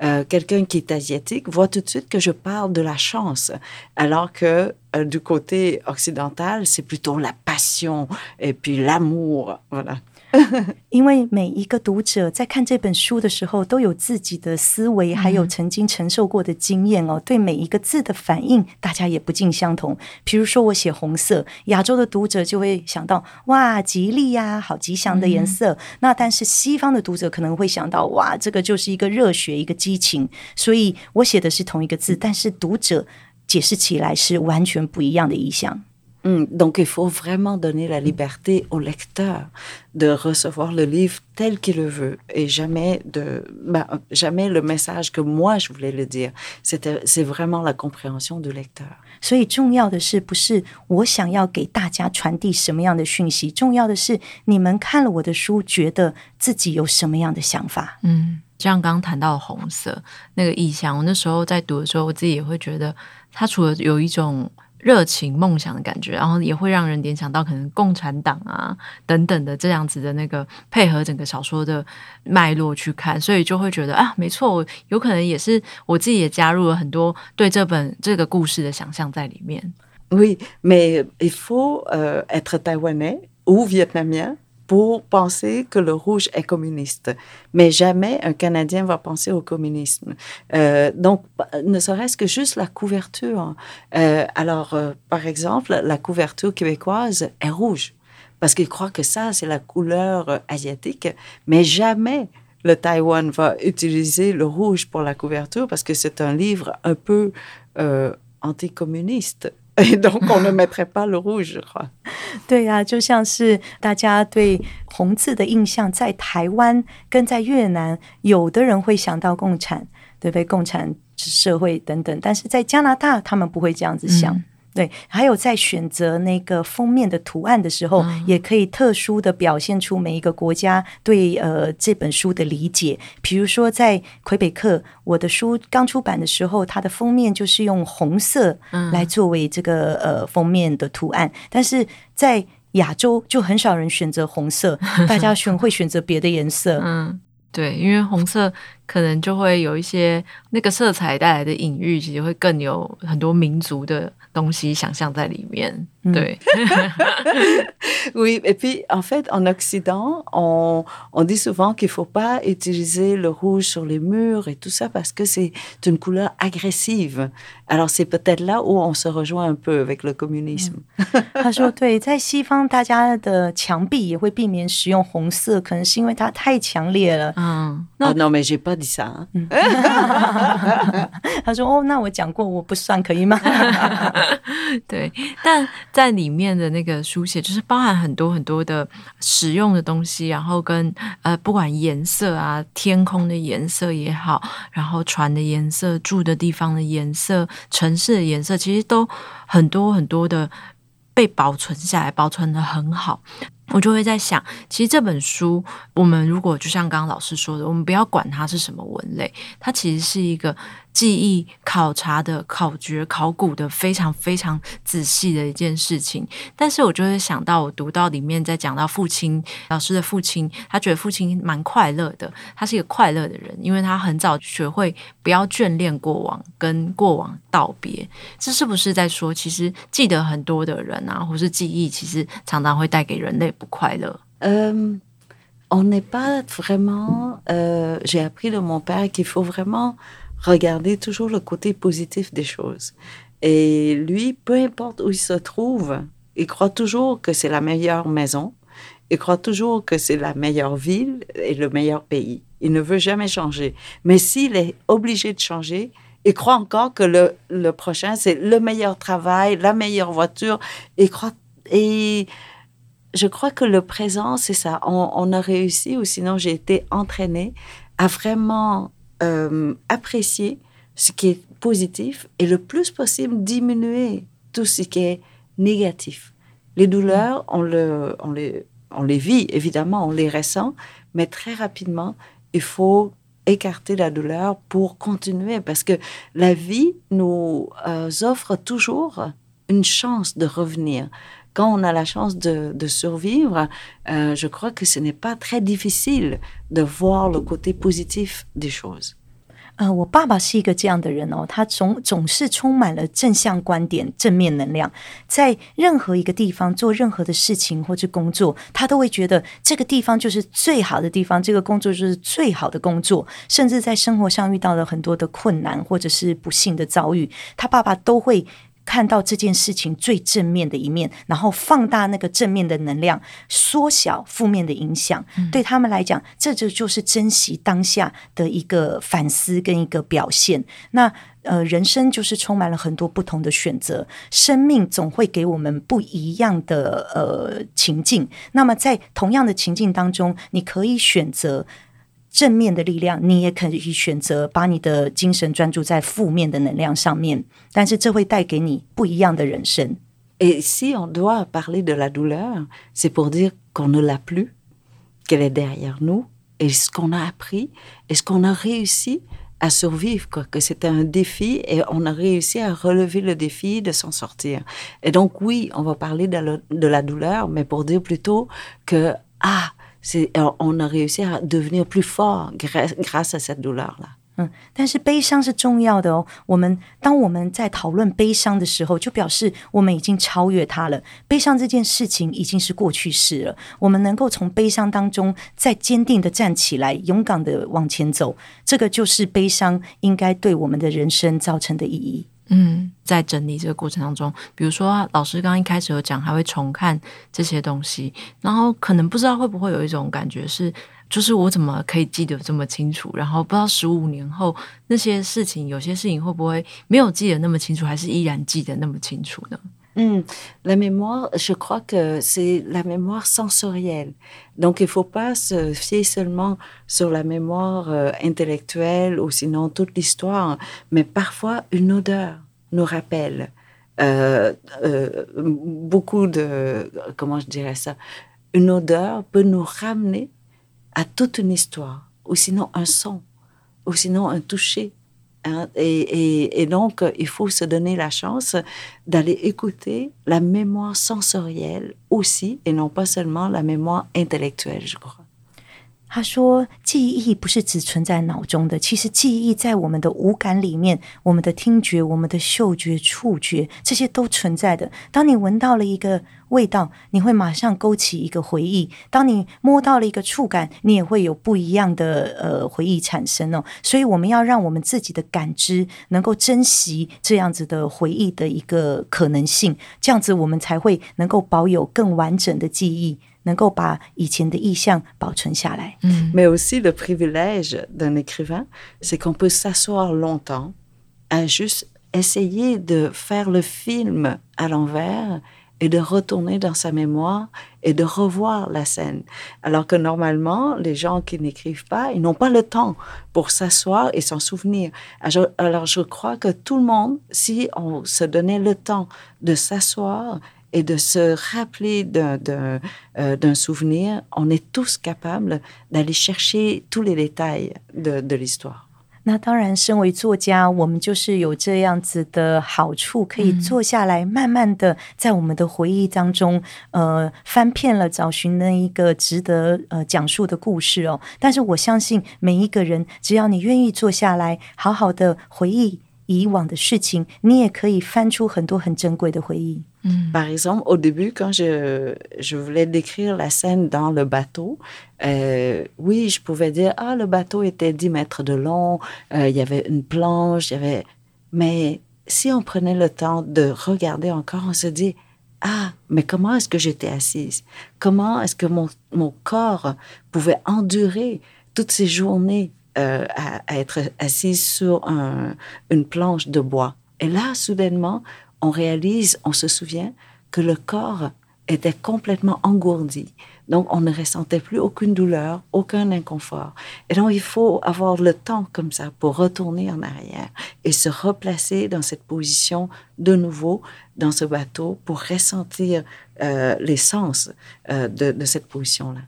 euh, quelqu'un qui est asiatique voit tout de suite que je parle de la chance, alors que du côté occidental, c'est plutôt la passion et puis l'amour. Voilà. 因为每一个读者在看这本书的时候，都有自己的思维，还有曾经承受过的经验哦。对每一个字的反应，大家也不尽相同。比如说，我写红色，亚洲的读者就会想到哇，吉利呀，好吉祥的颜色。那但是西方的读者可能会想到哇，这个就是一个热血，一个激情。所以我写的是同一个字，但是读者解释起来是完全不一样的意象。嗯，donc il faut vraiment donner la liberté au lecteur de recevoir le livre tel qu'il le veut et jamais de, bah, jamais le message que moi je voulais le dire. C'était, c'est vraiment la compréhension du lecteur. 所以重要的是不是我想要给大家传递什么样的讯息，重要的是你们看了我的书，觉得自己有什么样的想法。嗯，像刚刚谈到红色那个意象，我那时候在读的时候，我自己也会觉得，它除了有一种。 热情梦想的感觉，然后也会让人联想到可能共产党啊等等的这样子的那个配合整个小说的脉络去看，所以就会觉得啊，没错，有可能也是我自己也加入了很多对这本这个故事的想象在里面。Oui, mais il faut être taïwanais ou vietnamien. Pour penser que le rouge est communiste. Mais jamais un Canadien va penser au communisme. Euh, donc, ne serait-ce que juste la couverture. Euh, alors, euh, par exemple, la couverture québécoise est rouge parce qu'ils croient que ça, c'est la couleur asiatique. Mais jamais le Taïwan va utiliser le rouge pour la couverture parce que c'est un livre un peu anticommuniste. Et donc, on ne mettrait pas le rouge, je crois. 对呀、啊，就像是大家对红字的印象，在台湾跟在越南，有的人会想到共产，对不对？共产社会等等，但是在加拿大，他们不会这样子想。对，还有在选择那个封面的图案的时候，嗯、也可以特殊的表现出每一个国家对呃这本书的理解。比如说，在魁北克，我的书刚出版的时候，它的封面就是用红色来作为这个、嗯、呃封面的图案，但是在亚洲就很少人选择红色，大家选会选择别的颜色。嗯，对，因为红色可能就会有一些那个色彩带来的隐喻，其实会更有很多民族的。东西想象在里面，对。 Oui, et puis en fait, en Occident, on, on dit souvent qu'il faut pas utiliser le rouge sur les murs et tout ça parce que c'est une couleur agressive. Alors c'est peut-être là où on se rejoint un peu avec le communisme. 他说：“对，在西方，大家的墙壁也会避免使用红色，可能是因为它太强烈了。”嗯，那 non, mais j'ai pas ça. 他说：“哦，那我讲过，我不算可以吗？” 对，但在里面的那个书写，就是包含很多很多的实用的东西，然后跟呃，不管颜色啊，天空的颜色也好，然后船的颜色，住的地方的颜色，城市的颜色，其实都很多很多的被保存下来，保存得很好。我就会在想，其实这本书，我们如果就像刚刚老师说的，我们不要管它是什么文类，它其实是一个记忆考察的、考掘、考古的非常非常仔细的一件事情。但是我就会想到，我读到里面在讲到父亲，老师的父亲，他觉得父亲蛮快乐的，他是一个快乐的人，因为他很早学会不要眷恋过往，跟过往道别。这是不是在说，其实记得很多的人啊，或是记忆，其实常常会带给人类。Euh, on n'est pas vraiment. Euh, j'ai appris de mon père qu'il faut vraiment regarder toujours le côté positif des choses. Et lui, peu importe où il se trouve, il croit toujours que c'est la meilleure maison. Il croit toujours que c'est la meilleure ville et le meilleur pays. Il ne veut jamais changer. Mais s'il est obligé de changer, il croit encore que le, le prochain, c'est le meilleur travail, la meilleure voiture. Croit. Et je crois que le présent, c'est ça. On, on, a réussi, ou sinon j'ai été entraînée à vraiment euh, apprécier ce qui est positif et le plus possible diminuer tout ce qui est négatif. Les douleurs, on, on, les, on les vit, évidemment, on les ressent, mais très rapidement, il faut écarter la douleur pour continuer parce que la vie nous euh, offre toujours une chance de revenir quand on a la chance de, de survivre, euh, je crois que ce n'est pas très difficile de voir le côté positif des choses. 呃，我爸爸是一个这样的人哦，他总总是充满了正向观点、正面能量，在任何一个地方做任何的事情或者工作，他都会觉得这个地方就是最好的地方，这个工作就是最好的工作。甚至在生活上遇到了很多的困难或者是不幸的遭遇，他爸爸都会。看到这件事情最正面的一面，然后放大那个正面的能量，缩小负面的影响。嗯、对他们来讲，这就就是珍惜当下的一个反思跟一个表现。那呃，人生就是充满了很多不同的选择，生命总会给我们不一样的呃情境。那么在同样的情境当中，你可以选择。正面的力量，你也可以选择把你的精神专注在负面的能量上面，但是这会带给你不一样的人生。Et si on doit parler de la douleur, c'est pour dire qu'on ne l'a plus, qu'elle est derrière nous, et ce qu'on a appris, et ce qu'on a réussi à survivre, quoi, que c'était un défi et on a réussi à relever le défi de s'en sortir. Et donc oui, on va parler de la, de la douleur, mais pour dire plutôt que ah on a réussi à devenir plus fort grâce à cette douleur-là。嗯，但是悲伤是重要的哦。我们当我们在讨论悲伤的时候，就表示我们已经超越它了。悲伤这件事情已经是过去式了。我们能够从悲伤当中再坚定的站起来，勇敢的往前走，这个就是悲伤应该对我们的人生造成的意义。嗯，在整理这个过程当中，比如说老师刚刚一开始有讲，还会重看这些东西，然后可能不知道会不会有一种感觉是，就是我怎么可以记得这么清楚？然后不知道十五年后那些事情，有些事情会不会没有记得那么清楚，还是依然记得那么清楚呢？嗯，la mémoire, je crois que c'est la mémoire sensorielle. Donc il faut pas se fier seulement sur la mémoire intellectuelle ou sinon toute l'histoire, mais parfois une odeur nous rappelle euh, euh, beaucoup de comment je dirais ça. Une odeur peut nous ramener à toute une histoire, ou sinon un son, ou sinon un toucher. Hein, et, et, et, donc, il faut se donner la chance d'aller écouter la mémoire sensorielle aussi, et non pas seulement la mémoire intellectuelle, je crois. 他说：“记忆不是只存在脑中的，其实记忆在我们的五感里面，我们的听觉、我们的嗅觉、触觉，这些都存在的。当你闻到了一个味道，你会马上勾起一个回忆；当你摸到了一个触感，你也会有不一样的呃回忆产生哦。所以，我们要让我们自己的感知能够珍惜这样子的回忆的一个可能性，这样子我们才会能够保有更完整的记忆。” Mais aussi le privilège d'un écrivain, c'est qu'on peut s'asseoir longtemps à juste essayer de faire le film à l'envers et de retourner dans sa mémoire et de revoir la scène. Alors que normalement, les gens qui n'écrivent pas, ils n'ont pas le temps pour s'asseoir et s'en souvenir. Alors je crois que tout le monde, si on se donnait le temps de s'asseoir et de se rappeler d'un, d'un, euh, d'un souvenir, on est tous capables d'aller chercher tous les détails de, de l'histoire. 那当然，身为作家，我们就是有这样子的好处，可以坐下来，慢慢的在我们的回忆当中，呃，翻遍了，找寻那一个值得呃讲述的故事哦。但是我相信每一个人，只要你愿意坐下来，好好的回忆 以往的事情，你也可以翻出很多很珍贵的回忆。Par exemple, au début, quand je, je voulais décrire la scène dans le bateau, euh, oui, je pouvais dire, ah, le bateau était 10 mètres de long, euh, il y avait une planche, il y avait... Mais si on prenait le temps de regarder encore, on se dit, ah, mais comment est-ce que j'étais assise? Comment est-ce que mon, mon corps pouvait endurer toutes ces journées euh, à, être assise sur un, une planche de bois? Et là, soudainement, on réalise, on se souvient que le corps était complètement engourdi. Donc, on ne ressentait plus aucune douleur, aucun inconfort. Et donc, il faut avoir le temps comme ça pour retourner en arrière et se replacer dans cette position de nouveau dans ce bateau pour ressentir euh, l'essence euh, de cette position-là.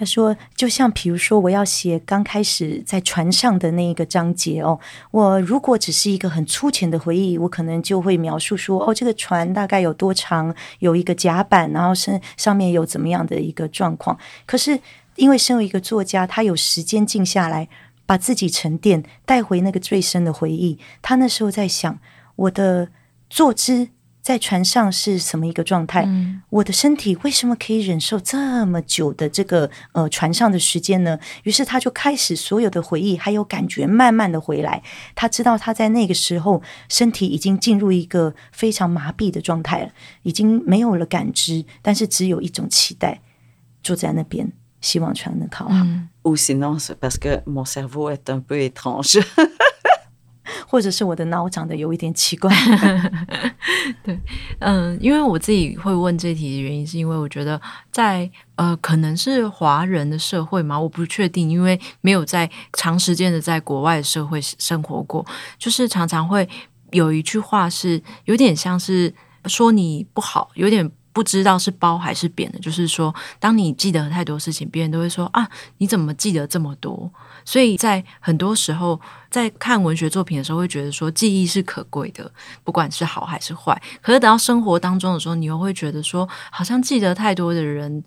他说：“就像比如说，我要写刚开始在船上的那一个章节哦，我如果只是一个很粗浅的回忆，我可能就会描述说，哦，这个船大概有多长，有一个甲板，然后是上面有怎么样的一个状况。可是，因为身为一个作家，他有时间静下来。”把自己沉淀，带回那个最深的回忆。他那时候在想，我的坐姿。在船上是什么一个状态？嗯、我的身体为什么可以忍受这么久的这个呃船上的时间呢？于是他就开始所有的回忆还有感觉慢慢的回来。他知道他在那个时候身体已经进入一个非常麻痹的状态了，已经没有了感知，但是只有一种期待，坐在那边，希望船能靠好。Ou sinon c'est parce que mon cerveau est un peu étrange. 或者是我的脑长得有一点奇怪，对，嗯，因为我自己会问这题的原因，是因为我觉得在呃，可能是华人的社会嘛，我不确定，因为没有在长时间的在国外社会生活过，就是常常会有一句话是有点像是说你不好，有点。不知道是褒还是贬的，就是说，当你记得太多事情，别人都会说啊，你怎么记得这么多？所以在很多时候，在看文学作品的时候，会觉得说记忆是可贵的，不管是好还是坏。可是等到生活当中的时候，你又会觉得说，好像记得太多的人，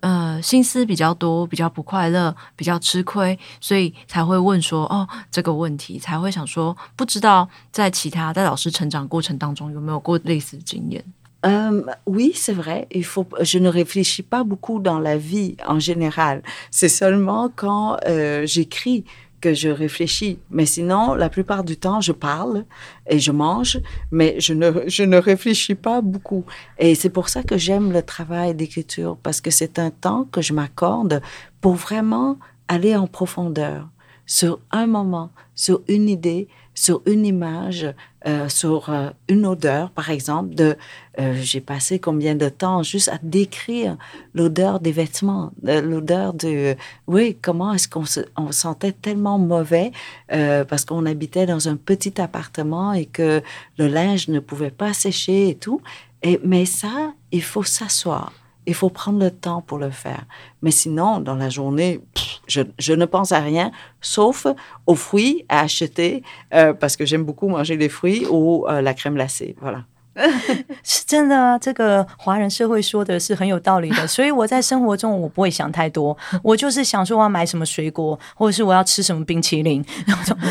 呃，心思比较多，比较不快乐，比较吃亏，所以才会问说，哦，这个问题，才会想说，不知道在其他在老师成长过程当中有没有过类似经验。Euh, oui, c'est vrai. Il faut. Je ne réfléchis pas beaucoup dans la vie en général. C'est seulement quand euh, j'écris que je réfléchis. Mais sinon, la plupart du temps, je parle et je mange, mais je ne, je ne réfléchis pas beaucoup. Et c'est pour ça que j'aime le travail d'écriture, parce que c'est un temps que je m'accorde pour vraiment aller en profondeur sur un moment, sur une idée, sur une image, euh, sur euh, une odeur, par exemple. De, euh, j'ai passé combien de temps juste à décrire l'odeur des vêtements, l'odeur de, oui, comment est-ce qu'on on sentait tellement mauvais parce qu'on habitait dans un petit appartement et que le linge ne pouvait pas sécher et tout. Et mais ça, il faut s'asseoir. Il faut prendre le temps pour le faire. Mais sinon, dans la journée, je, je ne pense à rien, sauf aux fruits à acheter, euh, parce que j'aime beaucoup manger les fruits ou euh, la crème glacée. Voilà. 是真的啊，这个华人社会说的是很有道理的。所以我在生活中我不会想太多，我就是想说我要买什么水果，或者是我要吃什么冰淇淋。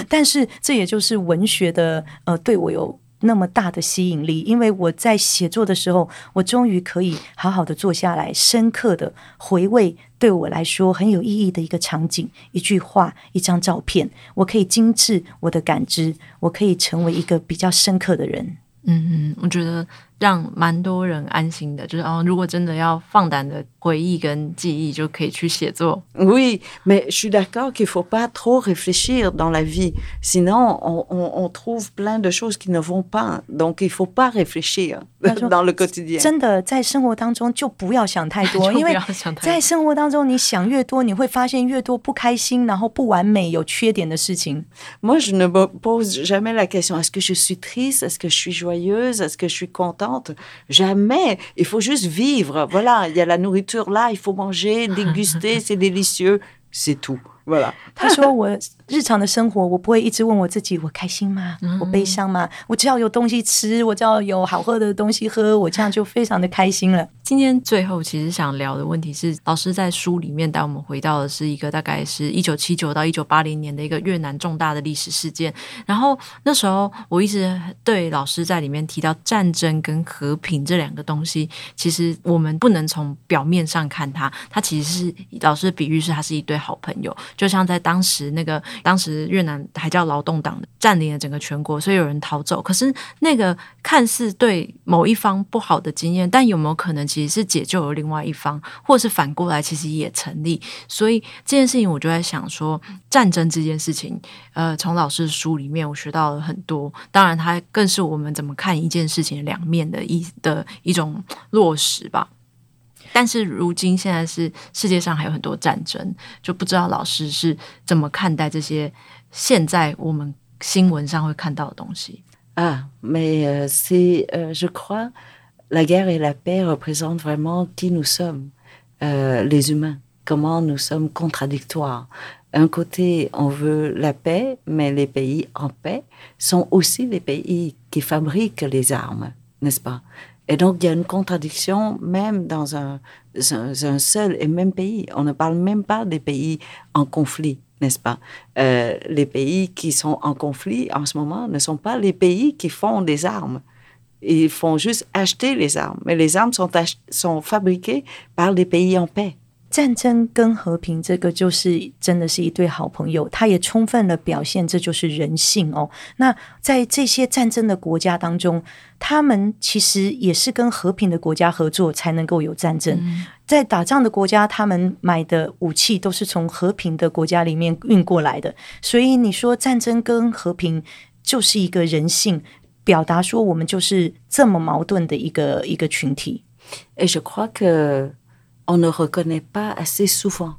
但是这也就是文学的呃，对我有。 那么大的吸引力，因为我在写作的时候，我终于可以好好的坐下来，深刻的回味对我来说很有意义的一个场景、一句话、一张照片，我可以精致我的感知，我可以成为一个比较深刻的人。嗯嗯，我觉得。让蛮多人安心的，就是哦，如果真的要放胆的回忆跟记忆，就可以去写作。Oui, mais je suis d'accord qu'il faut pas trop réfléchir dans la vie, sinon on on on trouve plein de choses qui ne vont pas. Donc il faut pas réfléchir dans le quotidien. 真的在生活当中就不要想太多，因为在生活当中你想越多，你会发现越多不开心，然后不完美、有缺点的事情。Moi, je ne me pose jamais la question est-ce que je suis triste, est-ce que je suis joyeuse, est-ce que je suis contente. Jamais. Il faut juste vivre. Voilà, il y a la nourriture là, il faut manger, déguster, c'est délicieux, c'est tout. Voilà. 他说我 日常的生活，我不会一直问我自己，我开心吗？我悲伤吗？我只要有东西吃，我只要有好喝的东西喝，我这样就非常的开心了。今天最后其实想聊的问题是，老师在书里面带我们回到的是一个大概是一九七九到一九八零年的一个越南重大的历史事件。然后那时候我一直对老师在里面提到战争跟和平这两个东西，其实我们不能从表面上看它，它其实是老师的比喻是它是一对好朋友。就像在当时那个，当时越南还叫劳动党占领了整个全国，所以有人逃走。可是那个看似对某一方不好的经验，但有没有可能其实是解救了另外一方，或是反过来其实也成立？所以这件事情我就在想说，战争这件事情，呃，从老师的书里面我学到了很多。当然，它更是我们怎么看一件事情两面的一的一种落实吧。但是如今现在是世界上还有很多战争，就不知道老师是怎么看待这些现在我们新闻上会看到的东西啊？Mais c'est, je crois, la guerre et la paix représentent vraiment qui nous sommes, les humains. Comment nous sommes contradictoires. Un côté, on veut la paix, mais les pays en paix sont aussi les pays qui fabriquent les armes, n'est-ce pas? Et donc, il y a une contradiction même dans un, seul et même pays. On ne parle même pas des pays en conflit. n'est-ce pas? Euh, Les pays qui sont en conflit en ce moment ne sont pas les pays qui font des armes. Ils font juste acheter les armes, mais les armes sont, sont fabriquées par les pays en paix. 战争跟和平，这个就是真的是一对好朋友。他也充分的表现，这就是人性哦。那在这些战争的国家当中，他们其实也是跟和平的国家合作，才能够有战争。嗯、在打仗的国家，他们买的武器都是从和平的国家里面运过来的。所以你说战争跟和平就是一个人性，表达说我们就是这么矛盾的一个一个群体。On ne reconnaît pas assez souvent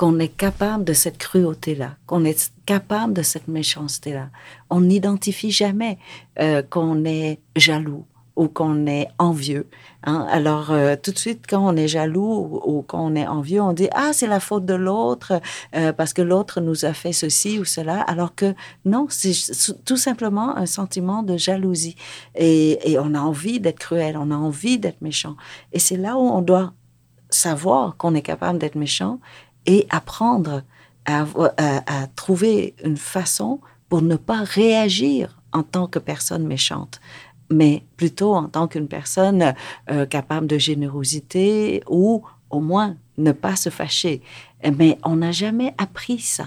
qu'on est capable de cette cruauté-là, qu'on est capable de cette méchanceté-là. On n'identifie jamais euh, qu'on est jaloux ou qu'on est envieux. Hein. Alors, euh, tout de suite, quand on est jaloux ou, qu'on est envieux, on dit Ah, c'est la faute de l'autre euh, parce que l'autre nous a fait ceci ou cela. Alors que non, c'est tout simplement un sentiment de jalousie. Et on a envie d'être cruel, on a envie d'être méchant. Et c'est là où on doit savoir qu'on est capable d'être méchant et apprendre à, à, trouver une façon pour ne pas réagir en tant que personne méchante, mais plutôt en tant qu'une personne euh, capable de générosité ou au moins ne pas se fâcher. Mais on n'a jamais appris ça.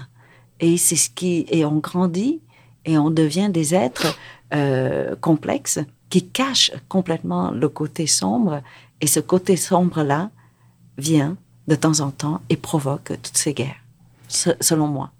Et c'est ce qui et on grandit et on devient des êtres euh, complexes qui cachent complètement le côté sombre. Et ce côté sombre là, vient de temps en temps et provoque toutes ces guerres, selon moi.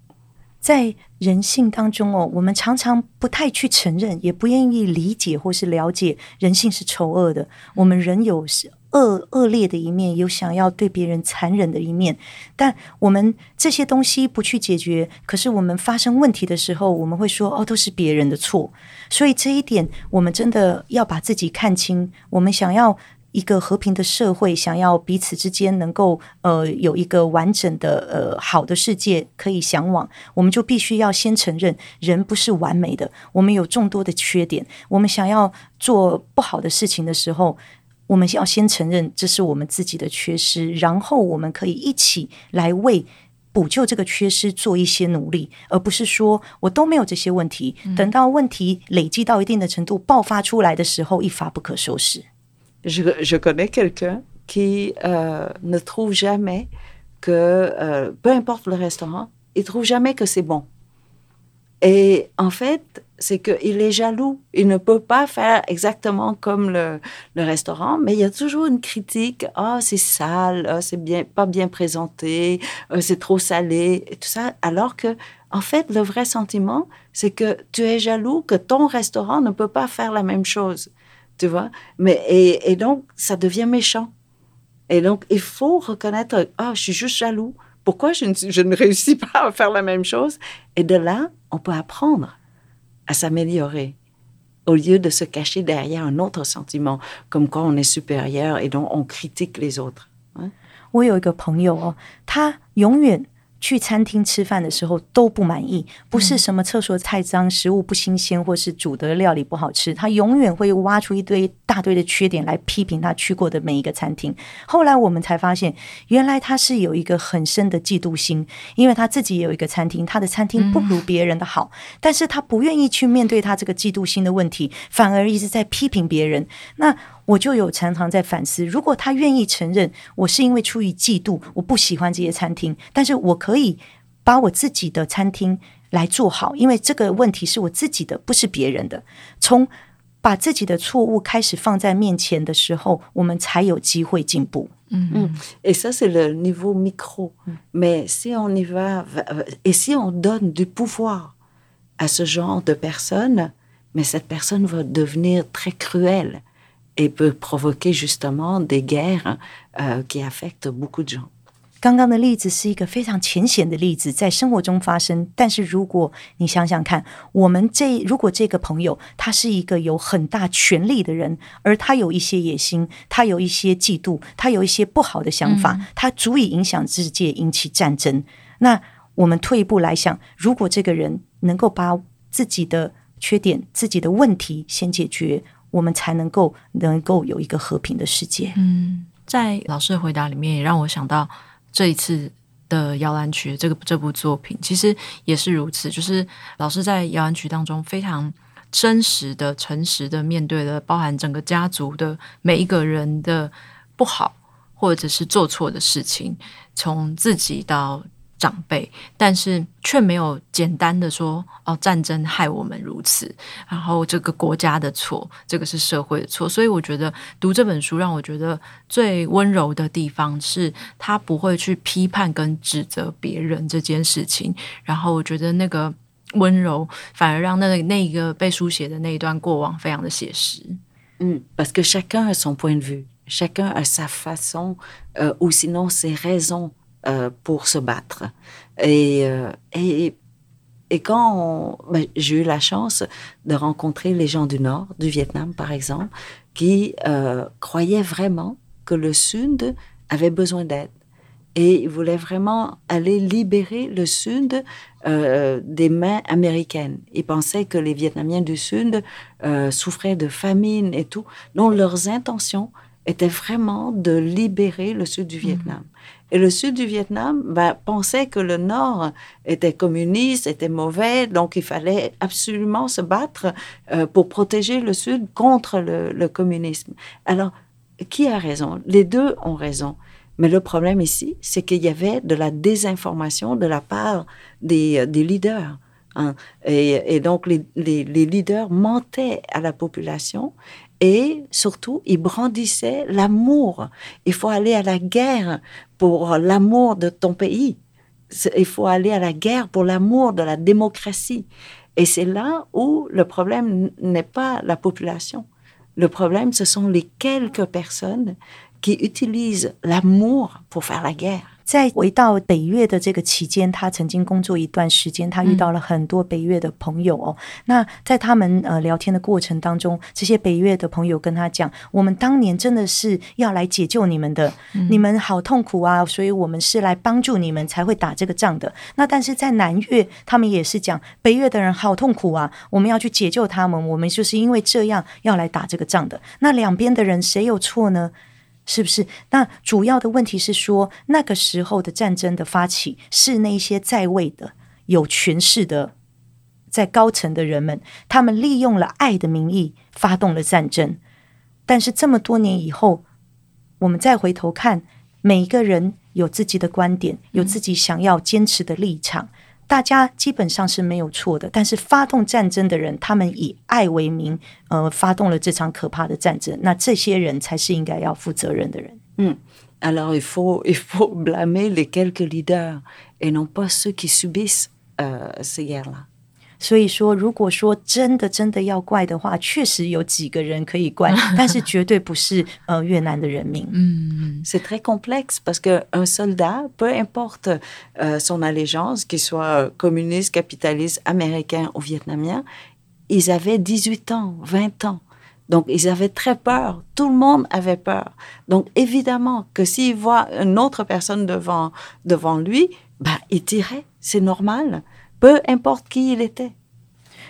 在人性当中哦，我们常常不太去承认，也不愿意理解或是了解人性是丑恶的。我们人有恶恶劣的一面，有想要对别人残忍的一面。但我们这些东西不去解决，可是我们发生问题的时候，我们会说哦，都是别人的错。所以这一点，我们真的要把自己看清。我们想要。一个和平的社会，想要彼此之间能够呃有一个完整的呃好的世界可以向往，我们就必须要先承认人不是完美的，我们有众多的缺点。我们想要做不好的事情的时候，我们要先承认这是我们自己的缺失，然后我们可以一起来为补救这个缺失做一些努力，而不是说我都没有这些问题，等到问题累积到一定的程度爆发出来的时候，一发不可收拾。Je, connais quelqu'un qui euh, ne trouve jamais que, euh, peu importe le restaurant, il trouve jamais que c'est bon. Et en fait, c'est qu'il est jaloux. Il ne peut pas faire exactement comme le, restaurant, mais il y a toujours une critique. Ah, oh, c'est sale, oh, c'est bien, pas bien présenté, oh, c'est trop salé, et tout ça. Alors que, en fait, le vrai sentiment, c'est que tu es jaloux que ton restaurant ne peut pas faire la même chose tu vois. Mais, et, et, donc, ça devient méchant. Et donc, il faut reconnaître, ah, je suis juste jaloux. Pourquoi je ne, je ne réussis pas à faire la même chose? Et de là, on peut apprendre à s'améliorer au lieu de se cacher derrière un autre sentiment, comme quoi on est supérieur et donc on critique les autres. Hein? 我有一个朋友哦，他永远 去餐厅吃饭的时候都不满意，不是什么厕所太脏、食物不新鲜，或是煮的料理不好吃，他永远会挖出一堆大堆的缺点来批评他去过的每一个餐厅。后来我们才发现，原来他是有一个很深的嫉妒心，因为他自己也有一个餐厅，他的餐厅不如别人的好，但是他不愿意去面对他这个嫉妒心的问题，反而一直在批评别人。那我就有常常在反思，如果他愿意承认我是因为出于嫉妒，我不喜欢这些餐厅，但是我可以把我自己的餐厅来做好，因为这个问题是我自己的，不是别人的。从把自己的错误开始放在面前的时候，我们才有机会进步。嗯嗯，et ça c'est le niveau micro. Mais si on y va, et si on donne du pouvoir à ce genre de personne, mais cette personne va devenir très cruelle. Et peut provoquer justement des guerres euh, qui affectent beaucoup de gens. 刚刚的例子是一个非常浅显的例子，在生活中发生。但是如果你想想看，我们这如果这个朋友他是一个有很大权力的人，而他有一些野心，他有一些嫉妒，他有一些不好的想法，他足以影响世界，引起战争。那我们退一步来想，如果这个人能够把自己的缺点、自己的问题先解决。我们才能够能够有一个和平的世界。嗯，在老师的回答里面，也让我想到这一次的摇篮曲这个这部作品，其实也是如此。就是老师在摇篮曲当中非常真实的、诚实的面对了包含整个家族的每一个人的不好，或者是做错的事情，从自己到。长辈，但是却没有简单的说哦，战争害我们如此，然后这个国家的错，这个是社会的错。所以我觉得读这本书让我觉得最温柔的地方是，他不会去批判跟指责别人这件事情。然后我觉得那个温柔反而让那个那个被书写的那一段过往非常的写实。嗯，parce que chacun a son point de vue, chacun a sa façon, ou sinon ses raisons. Euh, pour se battre. Et, euh, et, et quand ben, j'ai eu la chance de rencontrer les gens du Nord, du Vietnam par exemple, qui euh, croyaient vraiment que le Sud avait besoin d'aide. Et ils voulaient vraiment aller libérer le Sud des mains américaines. Ils pensaient que les Vietnamiens du Sud souffraient de famine et tout. Donc leurs intentions étaient vraiment de libérer le Sud du Vietnam. Mmh. Et le sud du Vietnam ben, pensait que le nord était communiste, était mauvais, donc il fallait absolument se battre euh, pour protéger le sud contre le, communisme. Alors, qui a raison? Les deux ont raison. Mais le problème ici, c'est qu'il y avait de la désinformation de la part des, des leaders. Hein. Et, donc, les leaders mentaient à la population et surtout, ils brandissaient l'amour. Il faut aller à la guerre pour l'amour de ton pays. Il faut aller à la guerre pour l'amour de la démocratie. Et c'est là où le problème n'est pas la population. Le problème, ce sont les quelques personnes qui utilisent l'amour pour faire la guerre. 在回到北越的这个期间，他曾经工作一段时间，他遇到了很多北越的朋友哦。嗯、那在他们呃聊天的过程当中，这些北越的朋友跟他讲：“我们当年真的是要来解救你们的，嗯、你们好痛苦啊，所以我们是来帮助你们才会打这个仗的。”那但是在南越，他们也是讲北越的人好痛苦啊，我们要去解救他们，我们就是因为这样要来打这个仗的。那两边的人谁有错呢？是不是？那主要的问题是说，那个时候的战争的发起是那些在位的、有权势的、在高层的人们，他们利用了爱的名义发动了战争。但是这么多年以后，我们再回头看，每一个人有自己的观点，有自己想要坚持的立场。大家基本上是没有错的，但是发动战争的人，他们以爱为名，呃，发动了这场可怕的战争。那这些人才是应该要负责任的人。嗯，alors il faut il faut blâmer les quelques leaders et non pas ceux qui subissent ces guerres-là. 所以说，如果说真的真的要怪的话，确实有几个人可以怪，但是绝对不是呃越南的人民。嗯，c'est très complexe parce que un soldat, peu importe euh, son allégeance, qu'il soit communiste, capitaliste, américain ou vietnamien, ils avaient 18 ans, 20 ans. Donc, ils avaient très peur. Tout le monde avait peur. Donc, évidemment que s'il voit une autre personne devant, devant lui, bah, il tirait. C'est normal. Peu importe qui il était，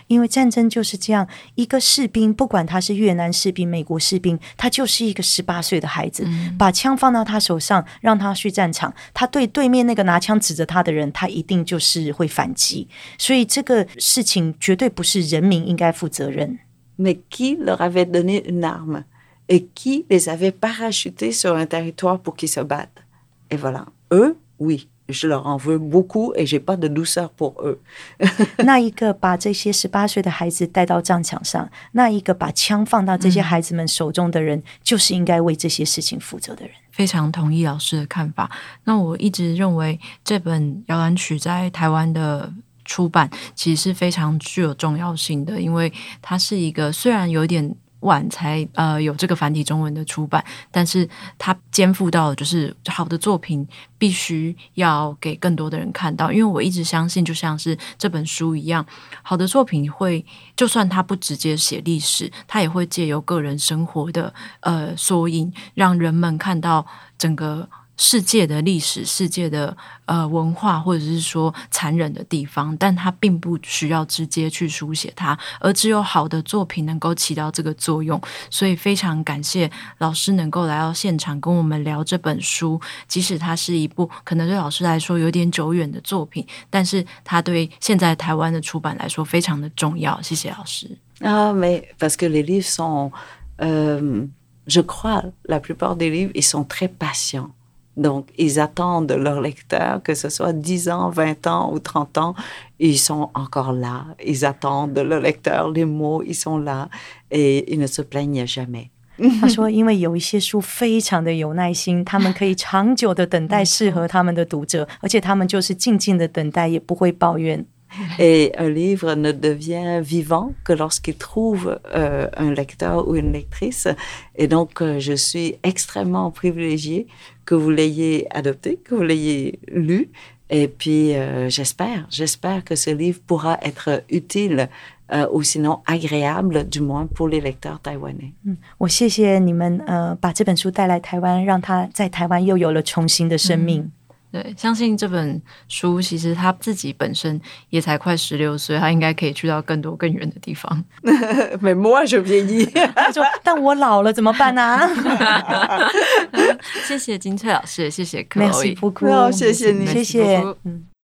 因为战争就是这样，一个士兵，不管他是越南士兵、美国士兵，他就是一个十八岁的孩子，嗯、把枪放到他手上，让他去战场，他对对面那个拿枪指着他的人，他一定就是会反击。所以这个事情绝对不是人民应该负责任。Mais qui leur avait donné une arme et qui les avait parachutés sur un territoire pour qu'ils se battent? Et voilà, eux, oui. Je leur en veux beaucoup et j'ai pas de douceur pour eux。那一个把这些十八岁的孩子带到战场上，那一个把枪放到这些孩子们手中的人，嗯、就是应该为这些事情负责的人。非常同意老师的看法。那我一直认为这本摇篮曲在台湾的出版其实是非常具有重要性的，因为它是一个虽然有点。晚才呃有这个繁体中文的出版，但是它肩负到就是好的作品必须要给更多的人看到，因为我一直相信，就像是这本书一样，好的作品会，就算它不直接写历史，它也会借由个人生活的呃缩影，让人们看到整个世界的历史、世界的呃文化，或者是说残忍的地方，但它并不需要直接去书写它，而只有好的作品能够起到这个作用。所以非常感谢老师能够来到现场跟我们聊这本书，即使它是一部可能对老师来说有点久远的作品，但是它对现在台湾的出版来说非常的重要。谢谢老师。啊每 parce que les livres sont, euh, je crois, la plupart des livres, ils sont très patients. Donc, ils attendent leur lecteur, que ce soit 10 ans, 20 ans ou 30 ans, ils sont encore là. Ils attendent leur lecteur, les mots, ils sont là et ils ne se plaignent jamais. 他说：“因为有一些书非常的有耐心，他们可以长久的等待适合他们的读者，而且他们就是静静的等待，也不会抱怨。” Et un livre ne devient vivant que lorsqu'il trouve euh, un lecteur ou une lectrice. Et donc, euh, je suis extrêmement privilégiée que vous l'ayez adopté, que vous l'ayez lu. Et puis, euh, j'espère, j'espère que ce livre pourra être utile euh, ou sinon agréable, du moins pour les lecteurs taïwanais. 我谢谢你们，呃，把这本书带来台湾，让它在台湾又有了重新的生命。 对，相信这本书其实他自己本身也才快十六岁，他应该可以去到更多更远的地方。没摸就便宜，他说：“但我老了怎么办呢、啊？” 谢谢金翠老师，谢谢 Chloe，不哭，谢谢你，谢谢。